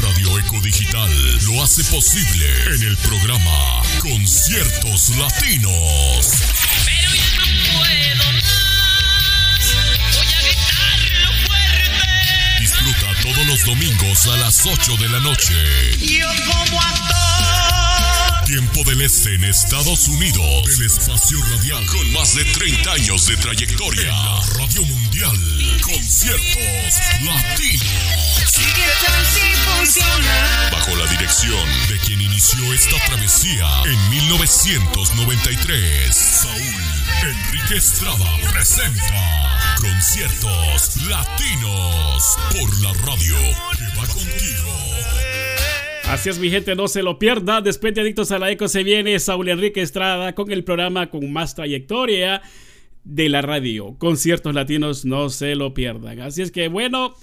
Radio Eco Digital lo hace posible en el programa Conciertos Latinos. Puedo más. Voy a gritarlo fuerte. Disfruta todos los domingos a las 8 de la noche. Yo como actor. Tiempo del Este en Estados Unidos. El espacio radial con más de 30 años de trayectoria. En la Radio Mundial. Conciertos Latinos. Sigue tan si funciona. Bajo la dirección de quien inició esta travesía en 1993. Saúl Enrique Estrada presenta Conciertos Latinos por la radio que va contigo. Así es, mi gente, no se lo pierda. Después de Adictos a la Eco se viene Saúl Enrique Estrada con el programa con más trayectoria de la radio. Conciertos latinos, no se lo pierdan. Así es que bueno,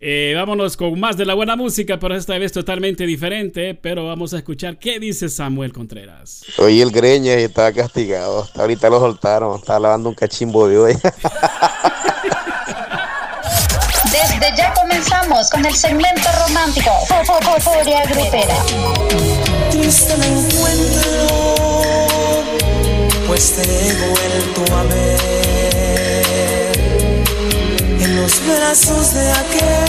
eh, vámonos con más de la buena música, pero esta vez totalmente diferente. Pero vamos a escuchar qué dice Samuel Contreras. Oye, el greña y estaba castigado. Ahorita lo soltaron. Estaba lavando un cachimbo de hoy. Comenzamos con el segmento romántico Furia Grupera. Triste me encuentro, pues te he vuelto a ver en los brazos de aquel.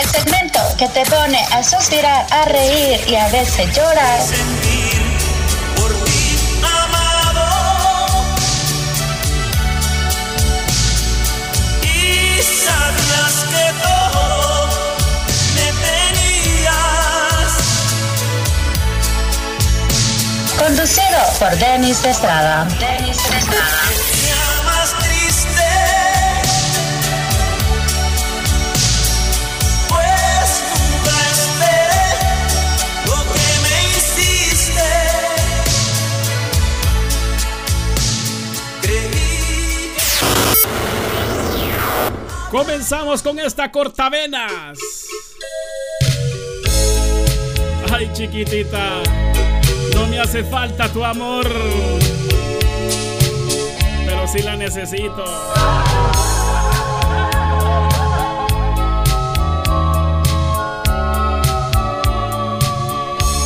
El segmento que te pone a suspirar, a reír y a veces llorar. Conducido por Denis de Estrada. Denis de Estrada. pues nunca esperé lo que me hiciste creí Comenzamos con esta cortavenas. Ay, chiquitita, no me hace falta tu amor, pero sí la necesito.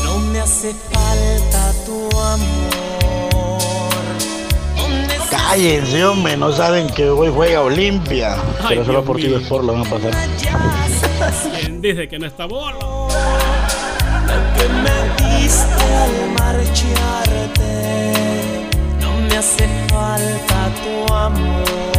No me hace falta tu amor. ¿Dónde Cállense, hombre, no saben que hoy juega Olimpia. Ay, Pero solo por ti mío. Sport lo van a pasar. ¿Quién dice que no está bolo? Al marcharte? No me hace falta tu amor.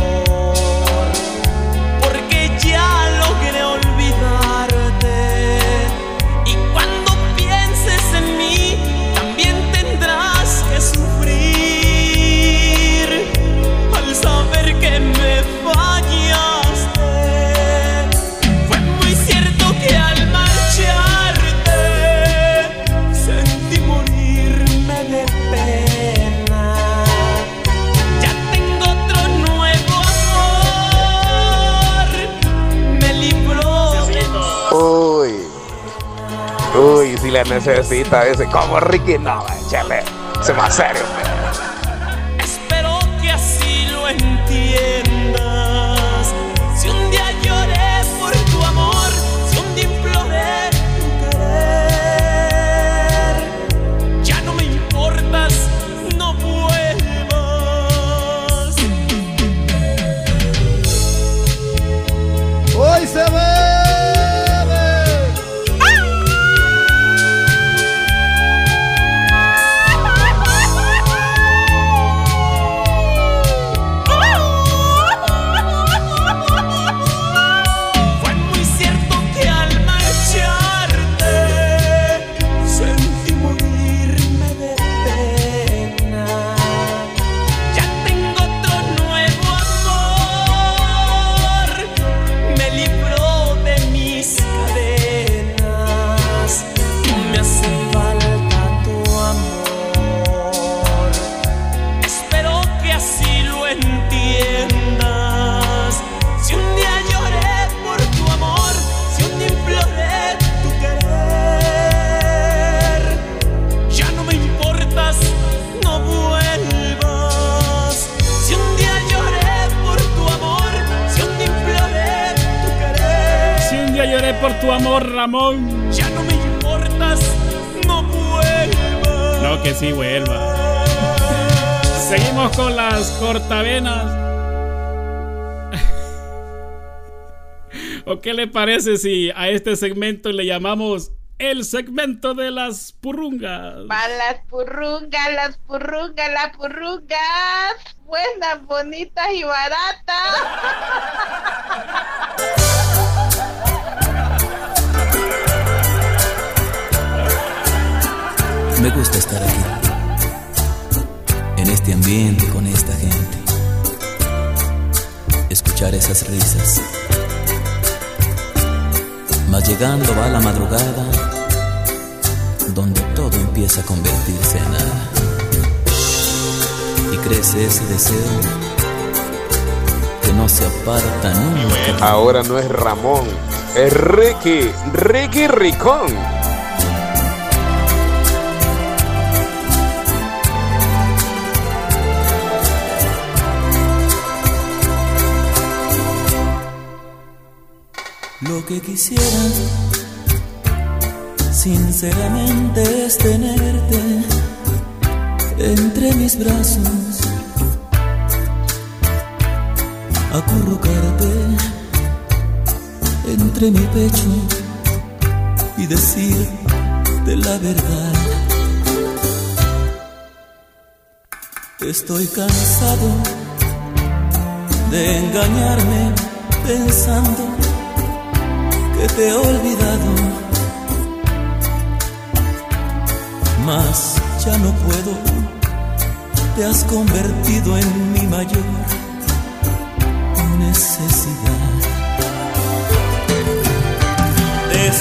Necesita ese. Como Ricky, no, échale. Se a serio. Tu amor, Ramón. ya no me importas, no vuelvas. No, que sí vuelva. Seguimos con las cortavenas. ¿O qué le parece si a este segmento le llamamos el segmento de las purrungas? Para las purrungas, las purrungas, las purrungas. Buenas, bonitas y baratas. Me gusta estar aquí, en este ambiente con esta gente, escuchar esas risas. Mas llegando va la madrugada, donde todo empieza a convertirse en nada. Y crece ese deseo que no se aparta nunca. Ahora no es Ramón, es Ricky, Ricky Ricón. Lo que quisiera, sinceramente, es tenerte entre mis brazos, acurrucarte entre mi pecho y decirte la verdad. Estoy cansado de engañarme pensando que te he olvidado, mas ya no puedo, te has convertido en mi mayor necesidad. Te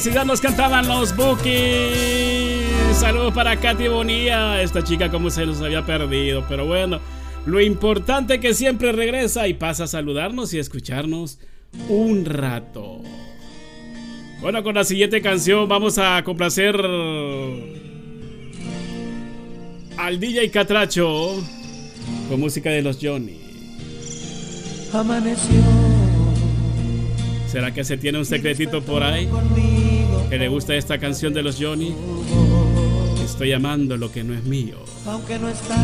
necesidad nos cantaban los Bookies. Saludos para Katy Bonilla. Esta chica como se nos había perdido. Pero bueno, lo importante que siempre regresa y pasa a saludarnos y a escucharnos un rato. Bueno, con la siguiente canción vamos a complacer al DJ Catracho con música de los Johnny. Amaneció. ¿Será que se tiene un secretito por ahí? ¿Que le gusta esta canción de los Johnny? Estoy amando lo que no es mío. aunque no estás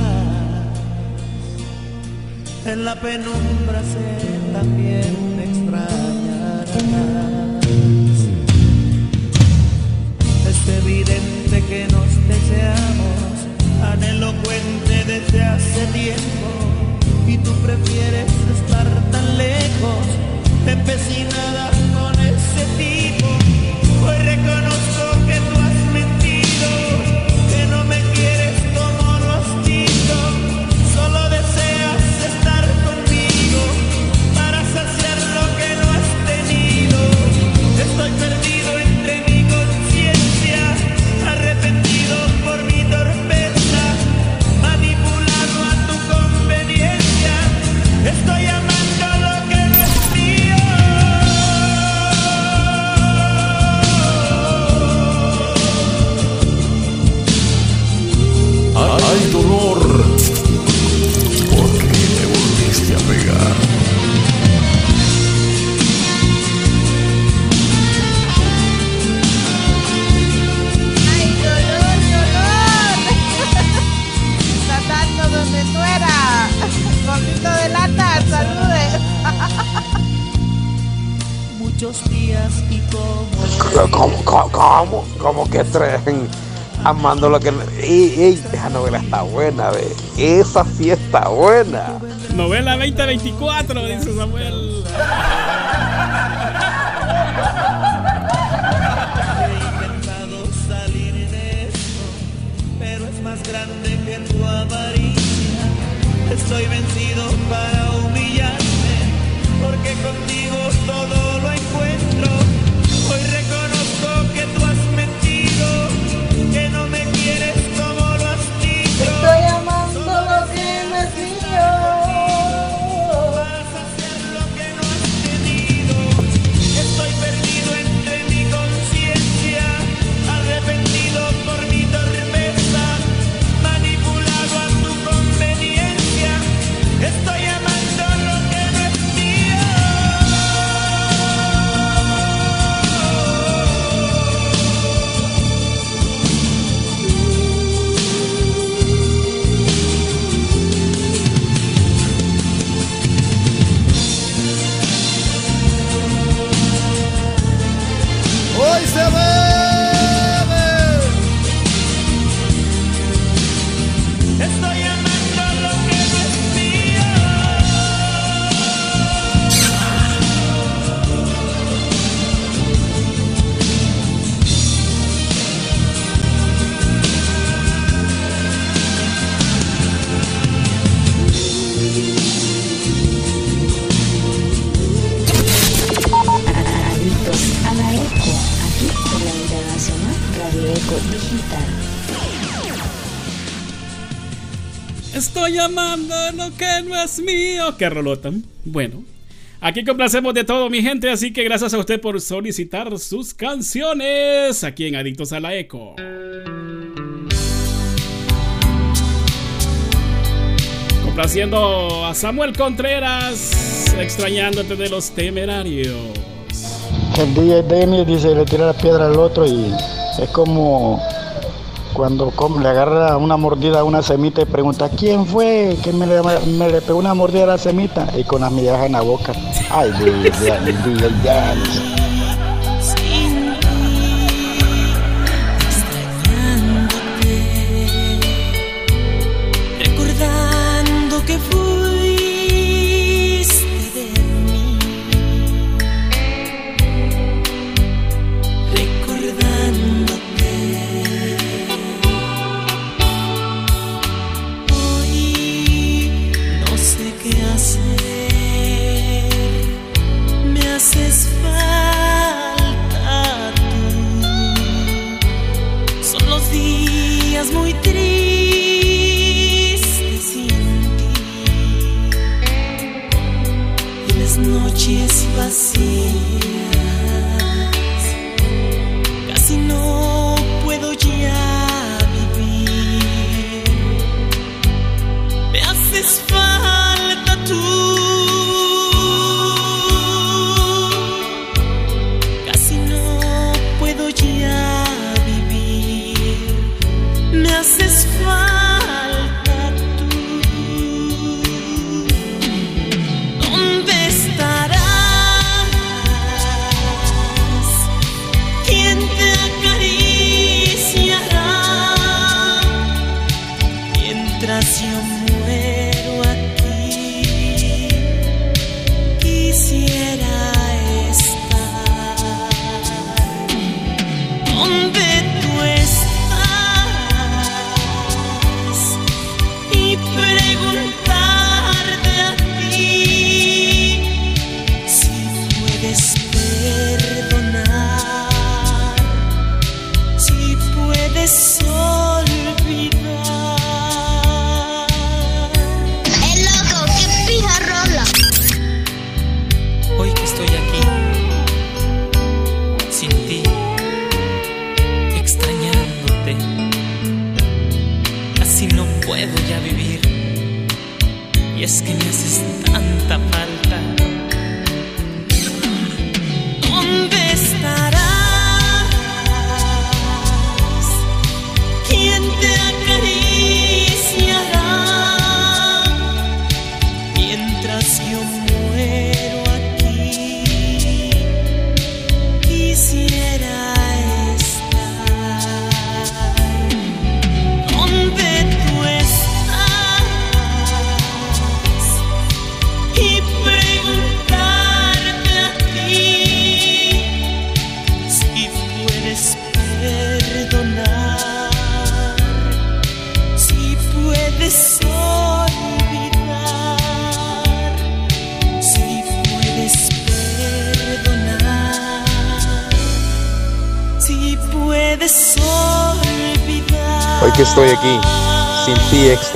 en la penumbra sé también me es evidente que nos deseamos tan elocuente desde hace tiempo y tú prefieres estar tan lejos empecinada con ese tipo hoy Muchos días y como ¿Cómo, cómo, cómo, cómo que tren? Amando lo que. Ey, ey, esa novela está buena, ve. Esa sí está buena. Novela 2024, dice Samuel. He intentado amando que no es mío. Qué rolota. Bueno, aquí complacemos de todo, mi gente. Así que gracias a usted por solicitar sus canciones aquí en Adictos a la Eco. Complaciendo a Samuel Contreras, extrañándote de los temerarios. El DJ Dennis dice le tira la piedra al otro y es como cuando le agarra una mordida a una semita y pregunta ¿quién fue que me le, pegó una mordida a la semita? Y con las migajas en la boca. Ay, DJ Dennis, DJ Dennis.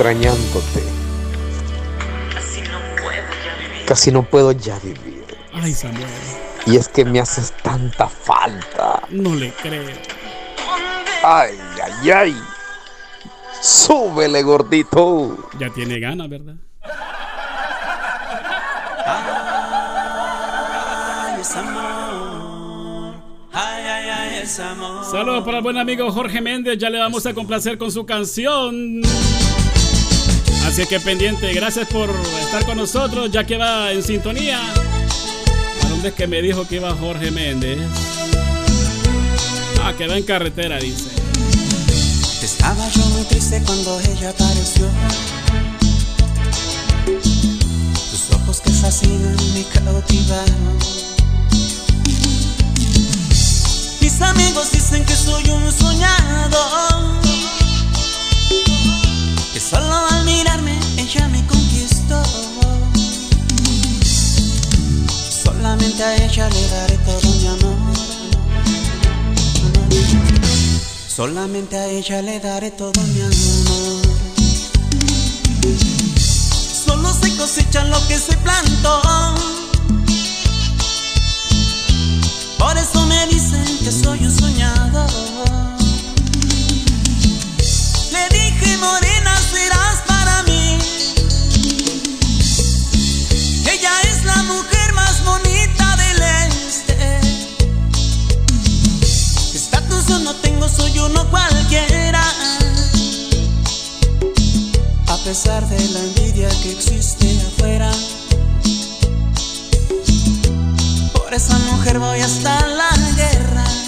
Extrañándote. Casi no puedo ya vivir. Ay, Samuel. Y es que me haces tanta falta. No le creo. Ay, ay, ay. Súbele, gordito. Ya tiene ganas, ¿verdad? Ay, es amor. Ay, ay, ay, es amor. Saludos para el buen amigo Jorge Méndez. Ya le vamos a complacer con su canción. Así que pendiente, gracias por estar con nosotros, ya que va en sintonía. ¿A dónde es que me dijo que iba Jorge Méndez? Ah, que va en carretera, dice. Estaba yo muy triste cuando ella apareció. Tus ojos que fascinan me cautivaron. Mis amigos dicen que soy un soñado. Que solo mirarme ella me conquistó. Solamente a ella le daré todo mi amor. Solamente a ella le daré todo mi amor. Solo se cosecha lo que se plantó. Por eso me dicen que soy un soñador. Le dije, morena, soy uno cualquiera. A pesar de la envidia que existe afuera. Por esa mujer voy hasta la guerra.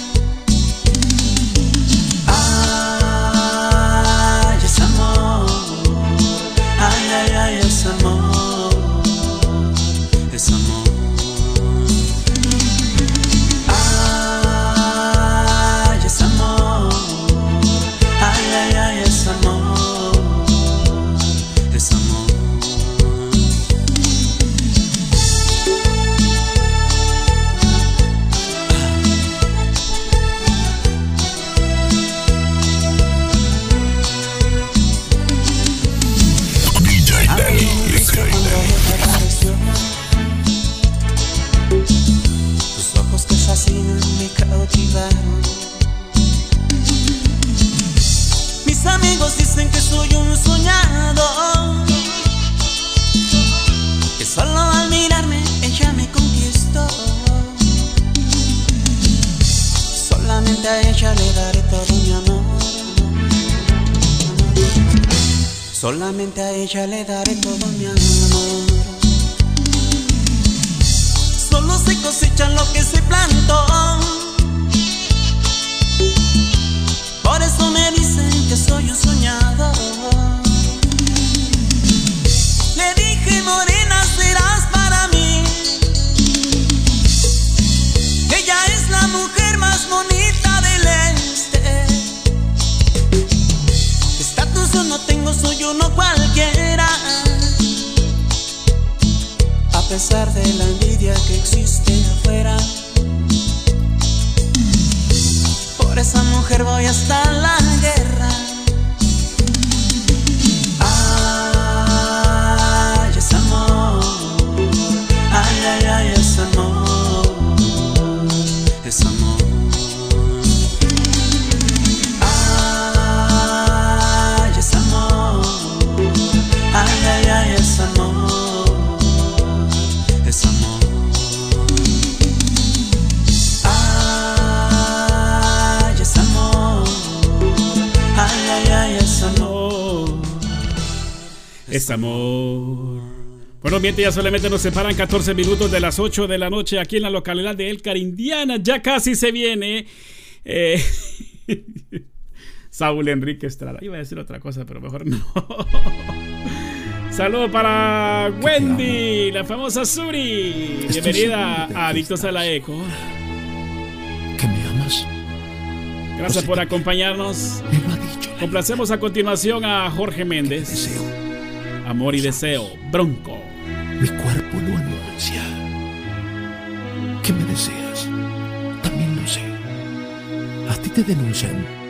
chale da Ya solamente nos separan 14 minutos de las 8 de la noche aquí en la localidad de El Carindiana. Ya casi se viene. eh, Saúl Enrique Estrada. Iba a decir otra cosa, pero mejor no. Saludo para Wendy, la famosa Suri. Bienvenida a Adictos a la Eco. ¿Que me amas? Gracias por acompañarnos. Complacemos a continuación a Jorge Méndez. Amor y deseo, Bronco. Mi cuerpo lo anuncia. ¿Qué me deseas? También lo sé. A ti te denuncian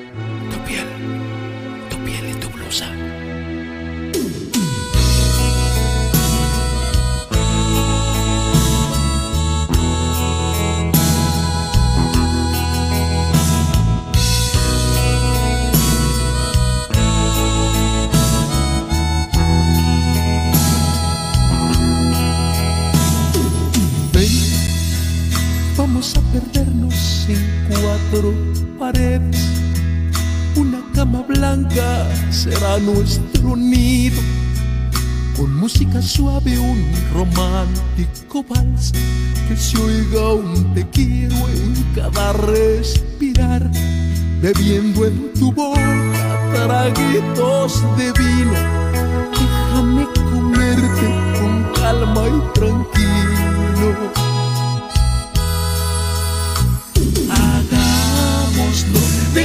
vamos a perdernos en cuatro paredes. Una cama blanca será nuestro nido. Con música suave, un romántico vals. Que se oiga un te en cada respirar. Bebiendo en tu boca traguitos de vino. Déjame comerte con calma y tranquilo.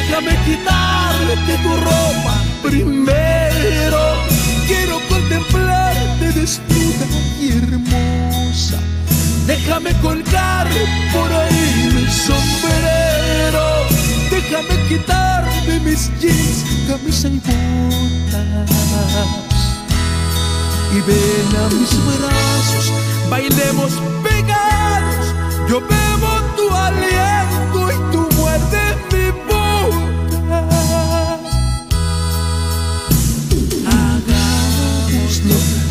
Déjame quitarte tu ropa primero. Quiero contemplarte desnuda y hermosa. Déjame colgar por ahí mi sombrero. Déjame quitarme mis jeans, camisa y botas y ven a mis brazos, bailemos pegados. Yo bebo tu aliento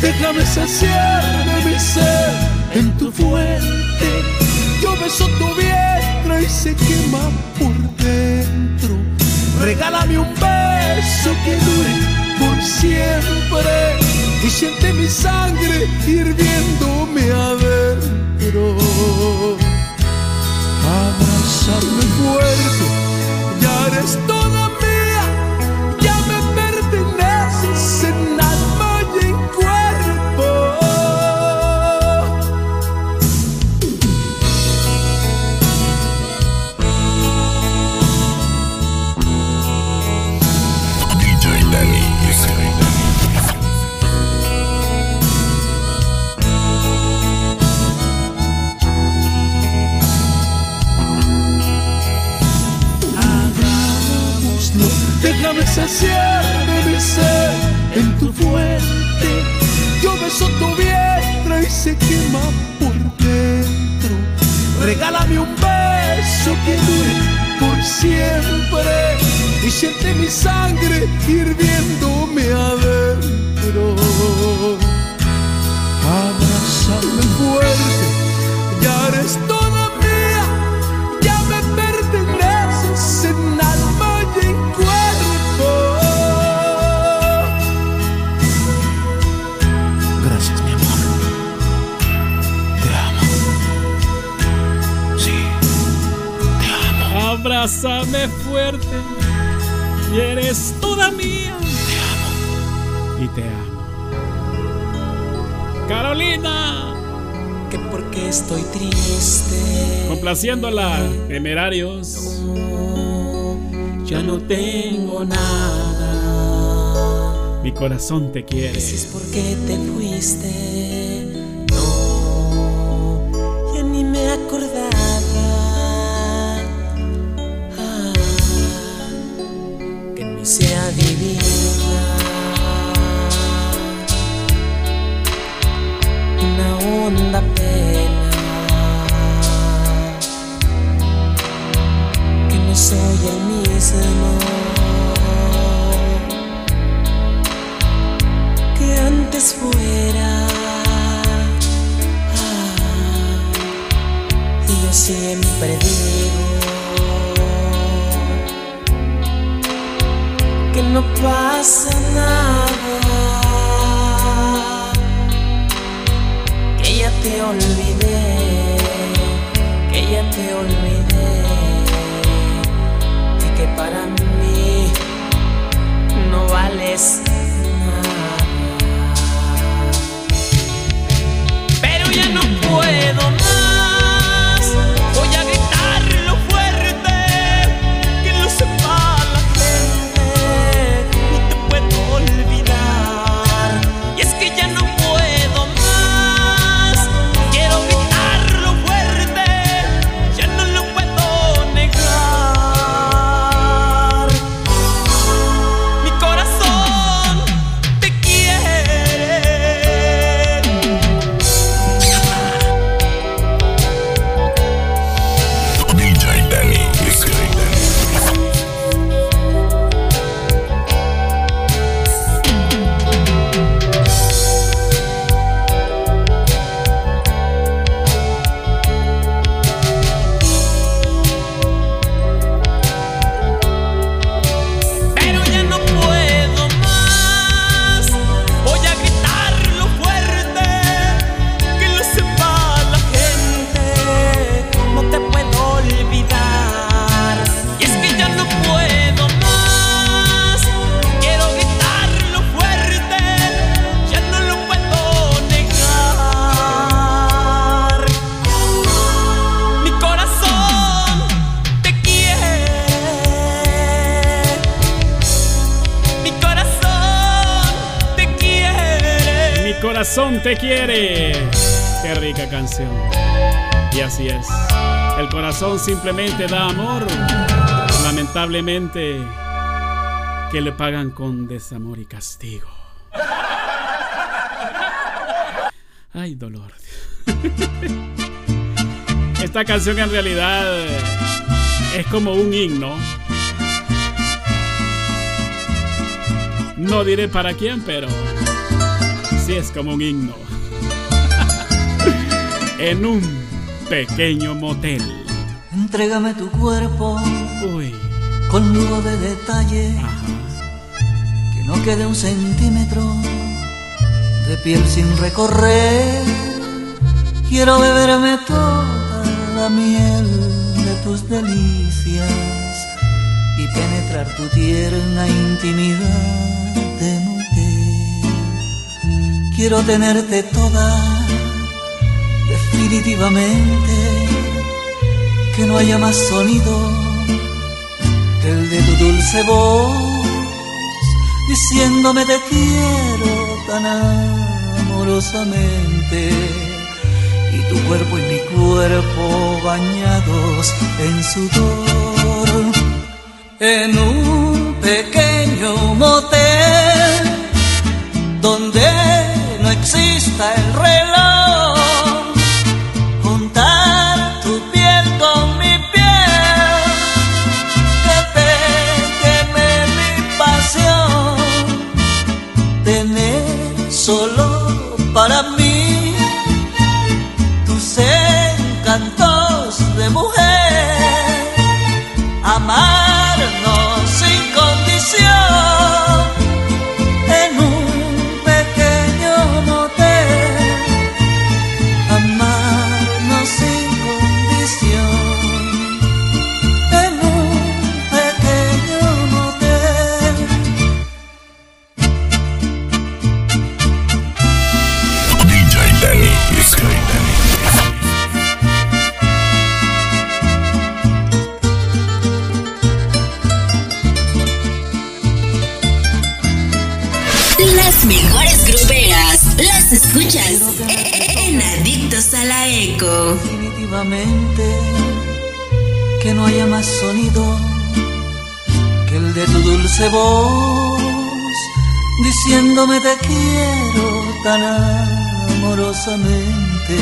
déjame saciar de mi sed en tu fuente. Yo beso tu vientre y se quema por dentro. Regálame un beso que dure por siempre y siente mi sangre hirviéndome adentro. Abrázame fuerte, ya eres toda mía, sangre hirviéndome adentro. Abrázame fuerte, ya eres toda mía, ya me perteneces en alma y en cuerpo. Gracias, mi amor. Te amo. Sí, te amo. Abrázame fuerte eres toda mía. Te amo. Y te amo. Carolina. Que porque estoy triste. Complaciéndola, temerarios. Ya no tengo nada. Mi corazón te quiere. Si es porque te fuiste. Te quiere. Qué rica canción. Y así es. El corazón simplemente da amor. Lamentablemente, que le pagan con desamor y castigo. Ay, dolor. Esta canción en realidad es como un himno. No diré para quién, pero es como un himno. en un pequeño motel. Entrégame tu cuerpo Uy. con lujo de detalle. Que no quede un centímetro de piel sin recorrer. Quiero beberme toda la miel de tus delicias y penetrar tu tierna intimidad de mujer. Quiero tenerte toda definitivamente, que no haya más sonido que el de tu dulce voz, diciéndome te quiero tan amorosamente, y tu cuerpo y mi cuerpo bañados en sudor, en un pequeño motel Definitivamente que no haya más sonido que el de tu dulce voz diciéndome te quiero tan amorosamente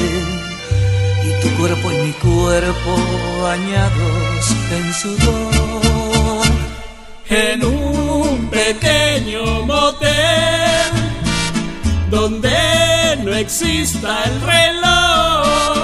y tu cuerpo y mi cuerpo bañados en sudor en un pequeño motel donde no exista el reloj.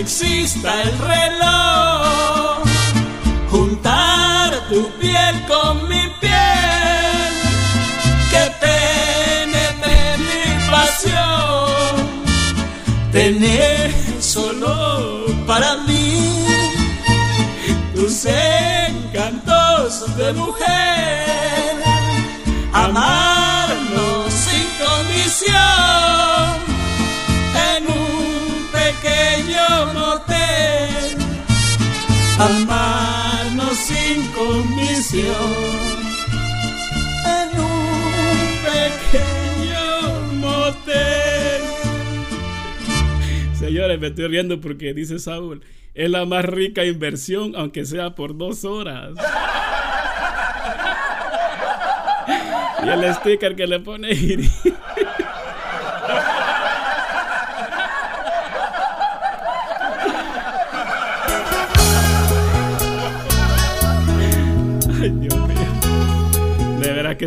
Exista el reloj, juntar tu piel con mi piel, que penetre mi pasión. Tener solo para mí tus encantos de mujer, en un pequeño motel. Señores, me estoy riendo porque dice Saúl, es la más rica inversión, aunque sea por dos horas. y el sticker que le pone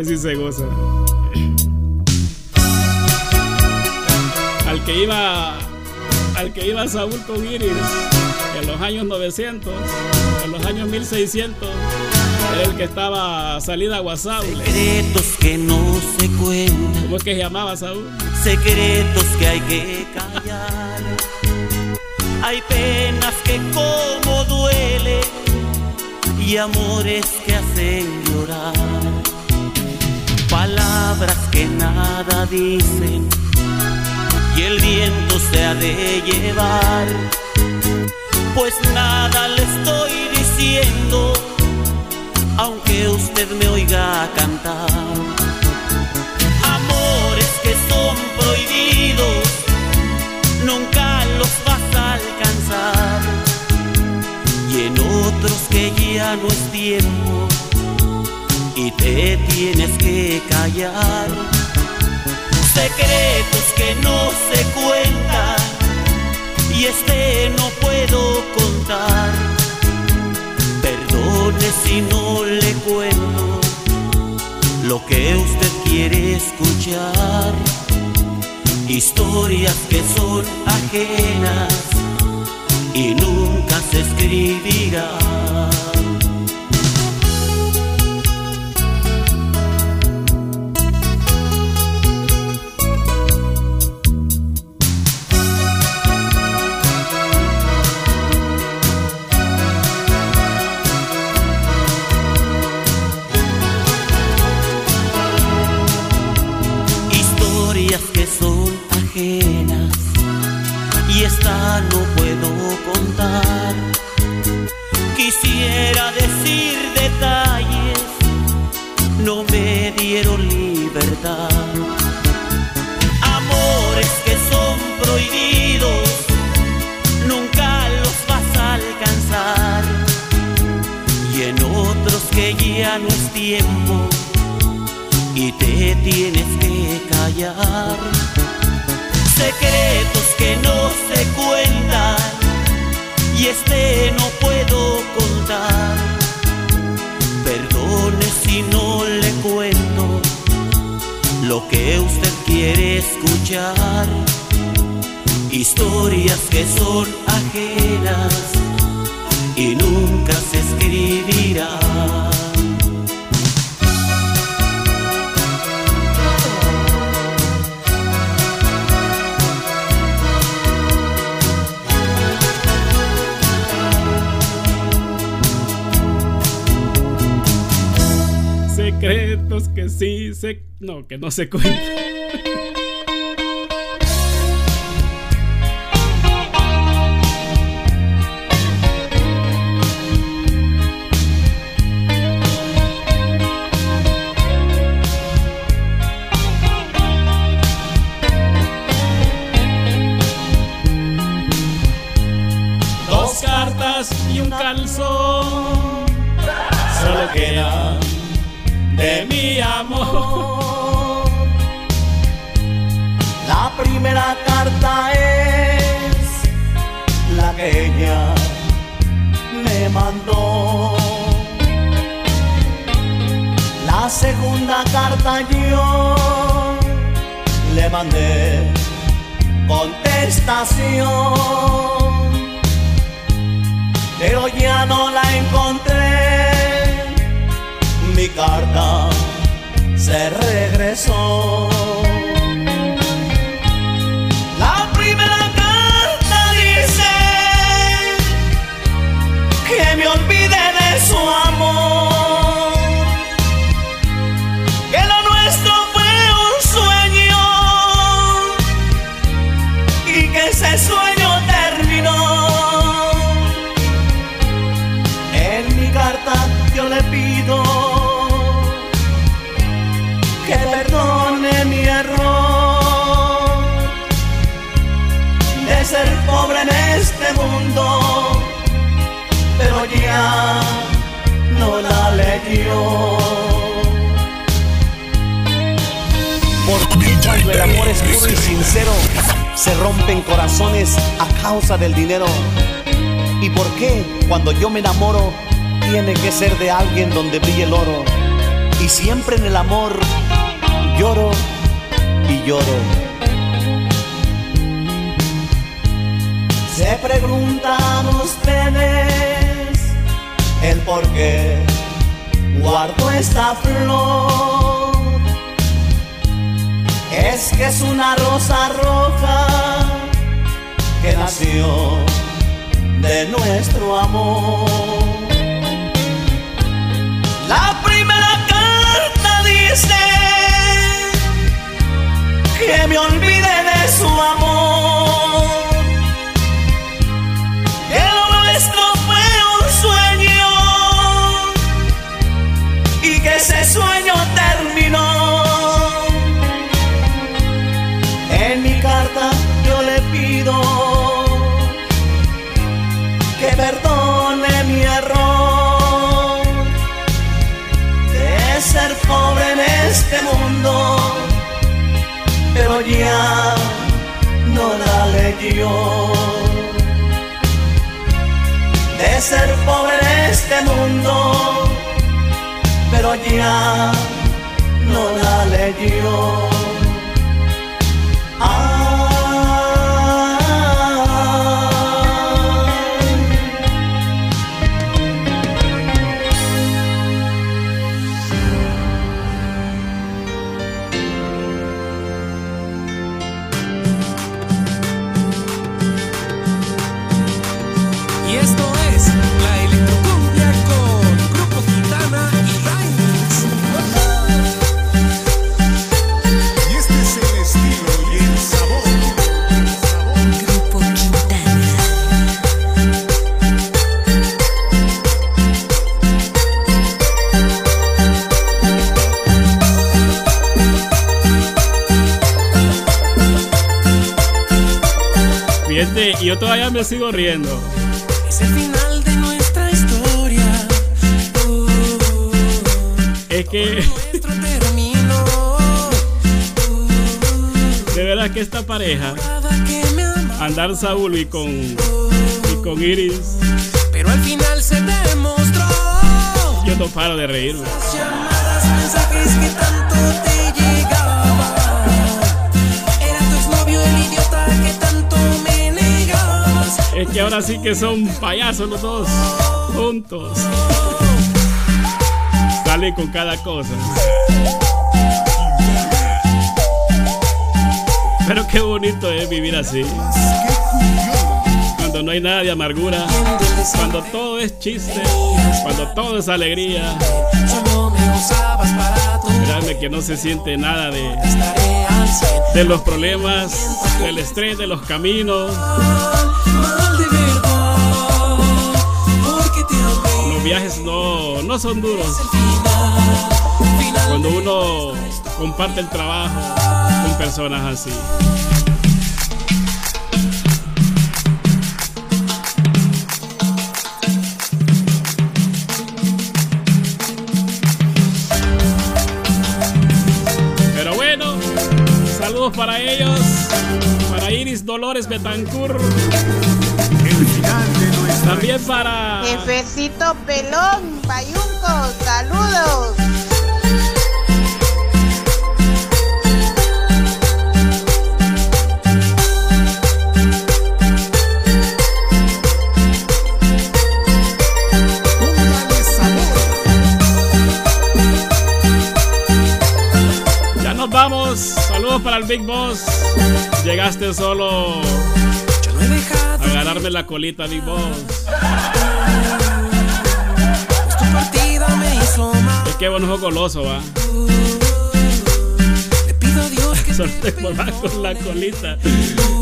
Que sí se goza. Al que iba al que iba Saúl con Iris en los años 900, en los años 1600, era el que estaba salida a WhatsApp. Secretos que no se cuentan. ¿Cómo es que se llamaba Saúl? Secretos que hay que callar. Hay penas que como duele y amores que hacen llorar. Palabras que nada dicen y el viento se ha de llevar. Pues nada le estoy diciendo, aunque usted me oiga cantar. Amores que son prohibidos, nunca los vas a alcanzar. Y en otros que ya no es tiempo y te tienes que callar secretos que no se cuentan y este no puedo contar. Perdone si no le cuento lo que usted quiere escuchar. Historias que son ajenas y nunca se escribirán. Y esta no puedo contar. Quisiera decir detalles, no me dieron libertad. Amores que son prohibidos, nunca los vas a alcanzar. Y en otros que ya no es tiempo y te tienes que callar. Secretos que no se cuentan y este no puedo contar. Perdone si no le cuento lo que usted quiere escuchar. Historias que son ajenas y nunca se escribirán. Que sí se. No, que no se cuentan. Le mandé contestación, pero ya no la encontré. Mi carta se regresó. Se rompen corazones a causa del dinero. ¿Y por qué cuando yo me enamoro tiene que ser de alguien donde brille el oro? Y siempre en el amor lloro y lloro. Se preguntan ustedes el por qué guardo esta flor. Es que es una rosa roja que nació de nuestro amor. La primera carta dice que me olvide de su amor. De ser pobre en este mundo, pero ya no la leyó. Yo sigo riendo. Es el final de nuestra historia. Es que. De verdad que esta pareja, andar Saúl y con, y con Iris, Pero al final se demostró. yo no paro de reírme. Que ahora sí que son payasos los dos, juntos. Salen con cada cosa. Pero qué bonito es vivir así. Cuando no hay nada de amargura, cuando todo es chiste, cuando todo es alegría, créanme que no se siente nada de, de los problemas, del estrés, de los caminos. Viajes no, no son duros. Cuando uno comparte el trabajo con personas así. Pero bueno, saludos para ellos, para Iris Dolores Betancourt. Para Jefecito pelón, payunco, saludos. Ya nos vamos. Saludos para el Big Boss. Llegaste solo la colita, Big Boss. Es que bueno, ojo goloso, va. Solo te con la colita.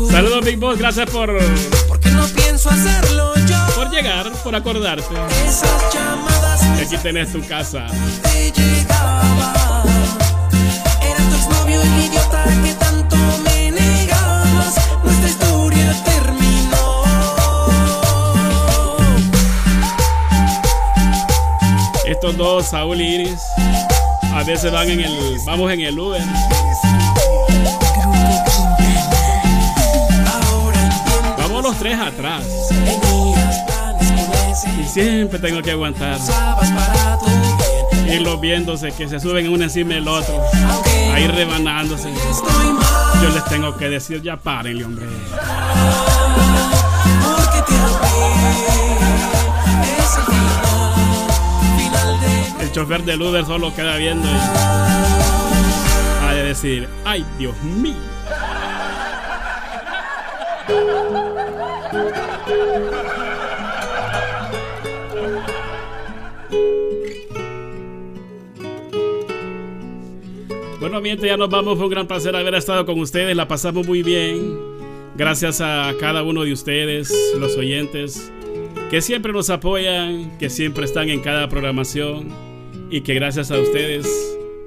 Saludos, Big Boss. Gracias por, porque no pienso hacerlo yo. por llegar, por acordarte. Esas llamadas Que aquí tenés tu casa. te llegaba. Era tu exnovio el idiota que Estos dos, Saúl y Iris, a veces van en el, vamos en el Uber. Vamos los tres atrás. Y siempre tengo que aguantar. Irlos viéndose, que se suben uno encima del otro. Ahí rebanándose. Yo les tengo que decir, ya párenle, hombre. Porque te. Es el chofer del Uber solo queda viendo y ha de decir, ay Dios mío. Bueno, bien, ya nos vamos. Fue un gran placer haber estado con ustedes. La pasamos muy bien. Gracias a cada uno de ustedes, los oyentes, que siempre nos apoyan, que siempre están en cada programación y que gracias a ustedes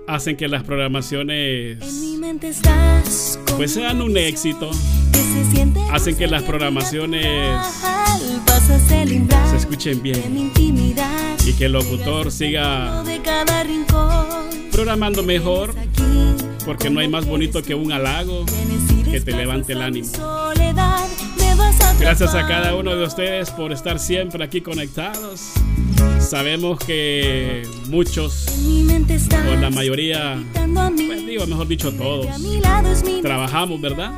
hacen que las programaciones pues sean un éxito. Hacen que las programaciones se escuchen bien y que el locutor siga programando mejor porque no hay más bonito que un halago que te levante el ánimo. Gracias a cada uno de ustedes por estar siempre aquí conectados. Sabemos que muchos, o la mayoría, pues digo, mejor dicho todos, trabajamos, ¿verdad?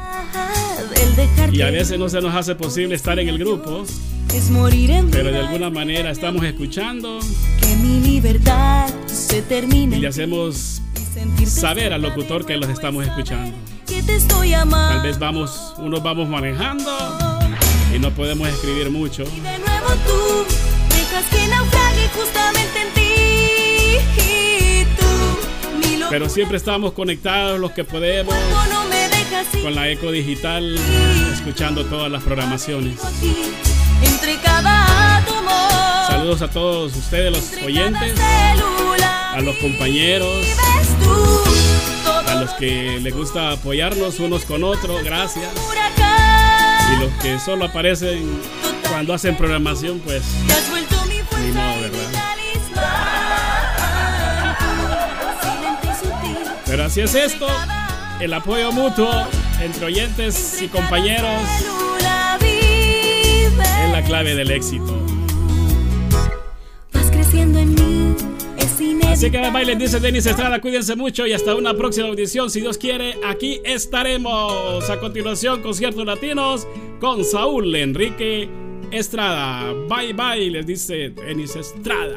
Y a veces no se nos hace posible estar en el grupo, pero de alguna manera estamos escuchando y le hacemos saber al locutor que los estamos escuchando. Tal vez vamos, unos vamos manejando y no podemos escribir mucho. Dejas que naufrague justamente en ti. Tú mi Pero siempre estamos conectados los que podemos. No me dejas ir. Con la eco digital, escuchando todas las programaciones. aquí entre cada átomo. Saludos a todos ustedes, los oyentes, a los compañeros, a los que les gusta apoyarnos unos con otros, gracias. Y los que solo aparecen cuando hacen programación, pues Pero así es esto, el apoyo mutuo entre oyentes y compañeros es la clave del éxito. Así que bye, les dice Denis Estrada, cuídense mucho y hasta una próxima audición. Si Dios quiere, aquí estaremos. A continuación, conciertos latinos con Saúl Enrique Estrada. Bye bye, les dice Denis Estrada.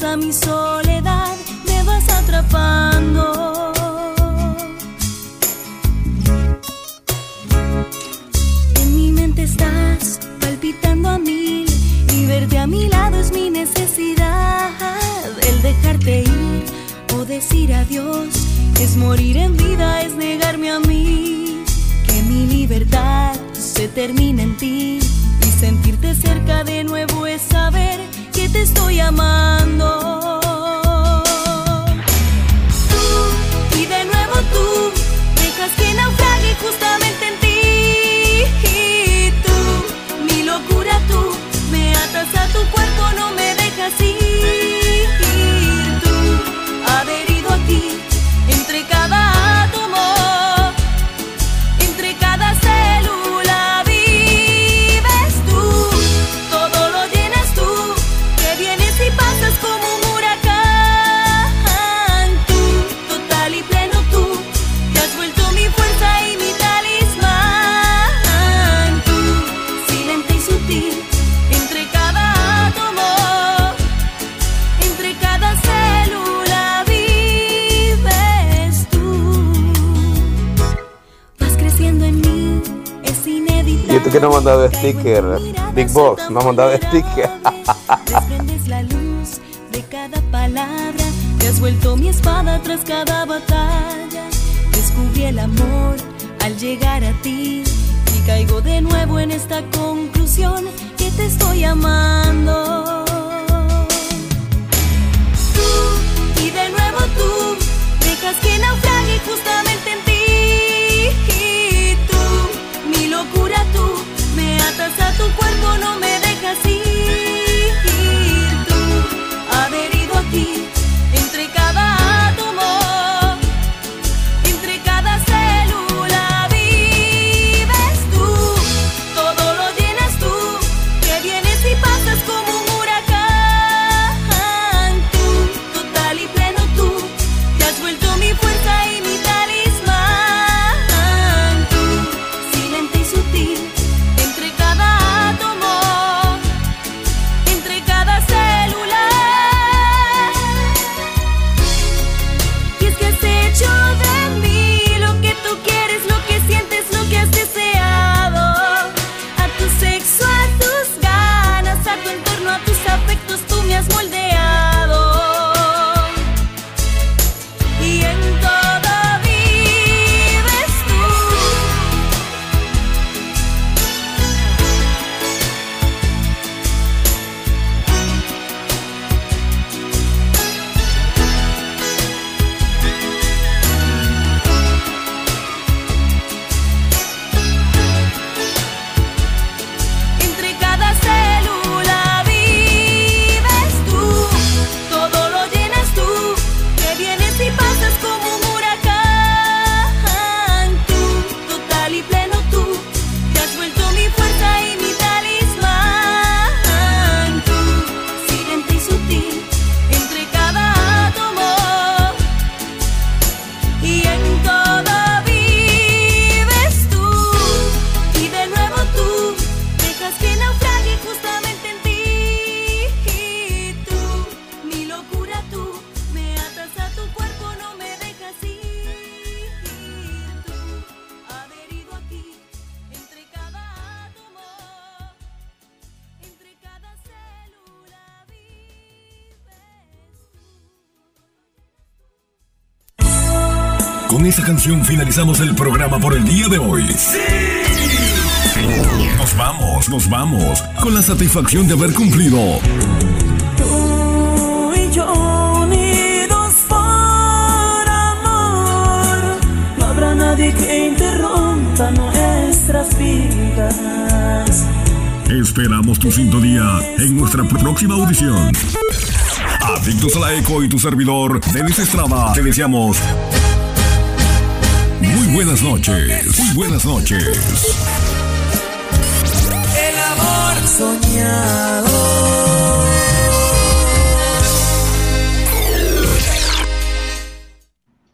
A mi soledad, me vas atrapando. En mi mente estás palpitando a mil y verte a mi lado es mi necesidad. El dejarte ir o decir adiós es morir en vida, es negarme a mí. Que mi libertad se termina en ti y sentirte cerca de nuevo es saber que te estoy amando. Tú y de nuevo tú dejas que naufrague justamente en ti. Y tú, mi locura tú, me atas a tu cuerpo, no me dejas ir. Que no mandado sticker, Big Boss, no ha mandado sticker. Desprendes la luz de cada palabra, te has vuelto mi espada tras cada batalla. Descubrí el amor al llegar a ti y caigo de nuevo en esta conclusión que te estoy amando. Tú y de nuevo tú dejas que naufrague justamente en ti. Atas a tu cuerpo, no me dejas ir. Esta canción finalizamos el programa por el día de hoy. Nos vamos, nos vamos, con la satisfacción de haber cumplido. Tú y yo unidos por amor, no habrá nadie que interrumpa nuestras vidas. Esperamos tu sintonía en nuestra próxima audición. Adictos a la Eco y tu servidor, Denis Estrada, te deseamos buenas noches. Muy buenas noches. El amor soñado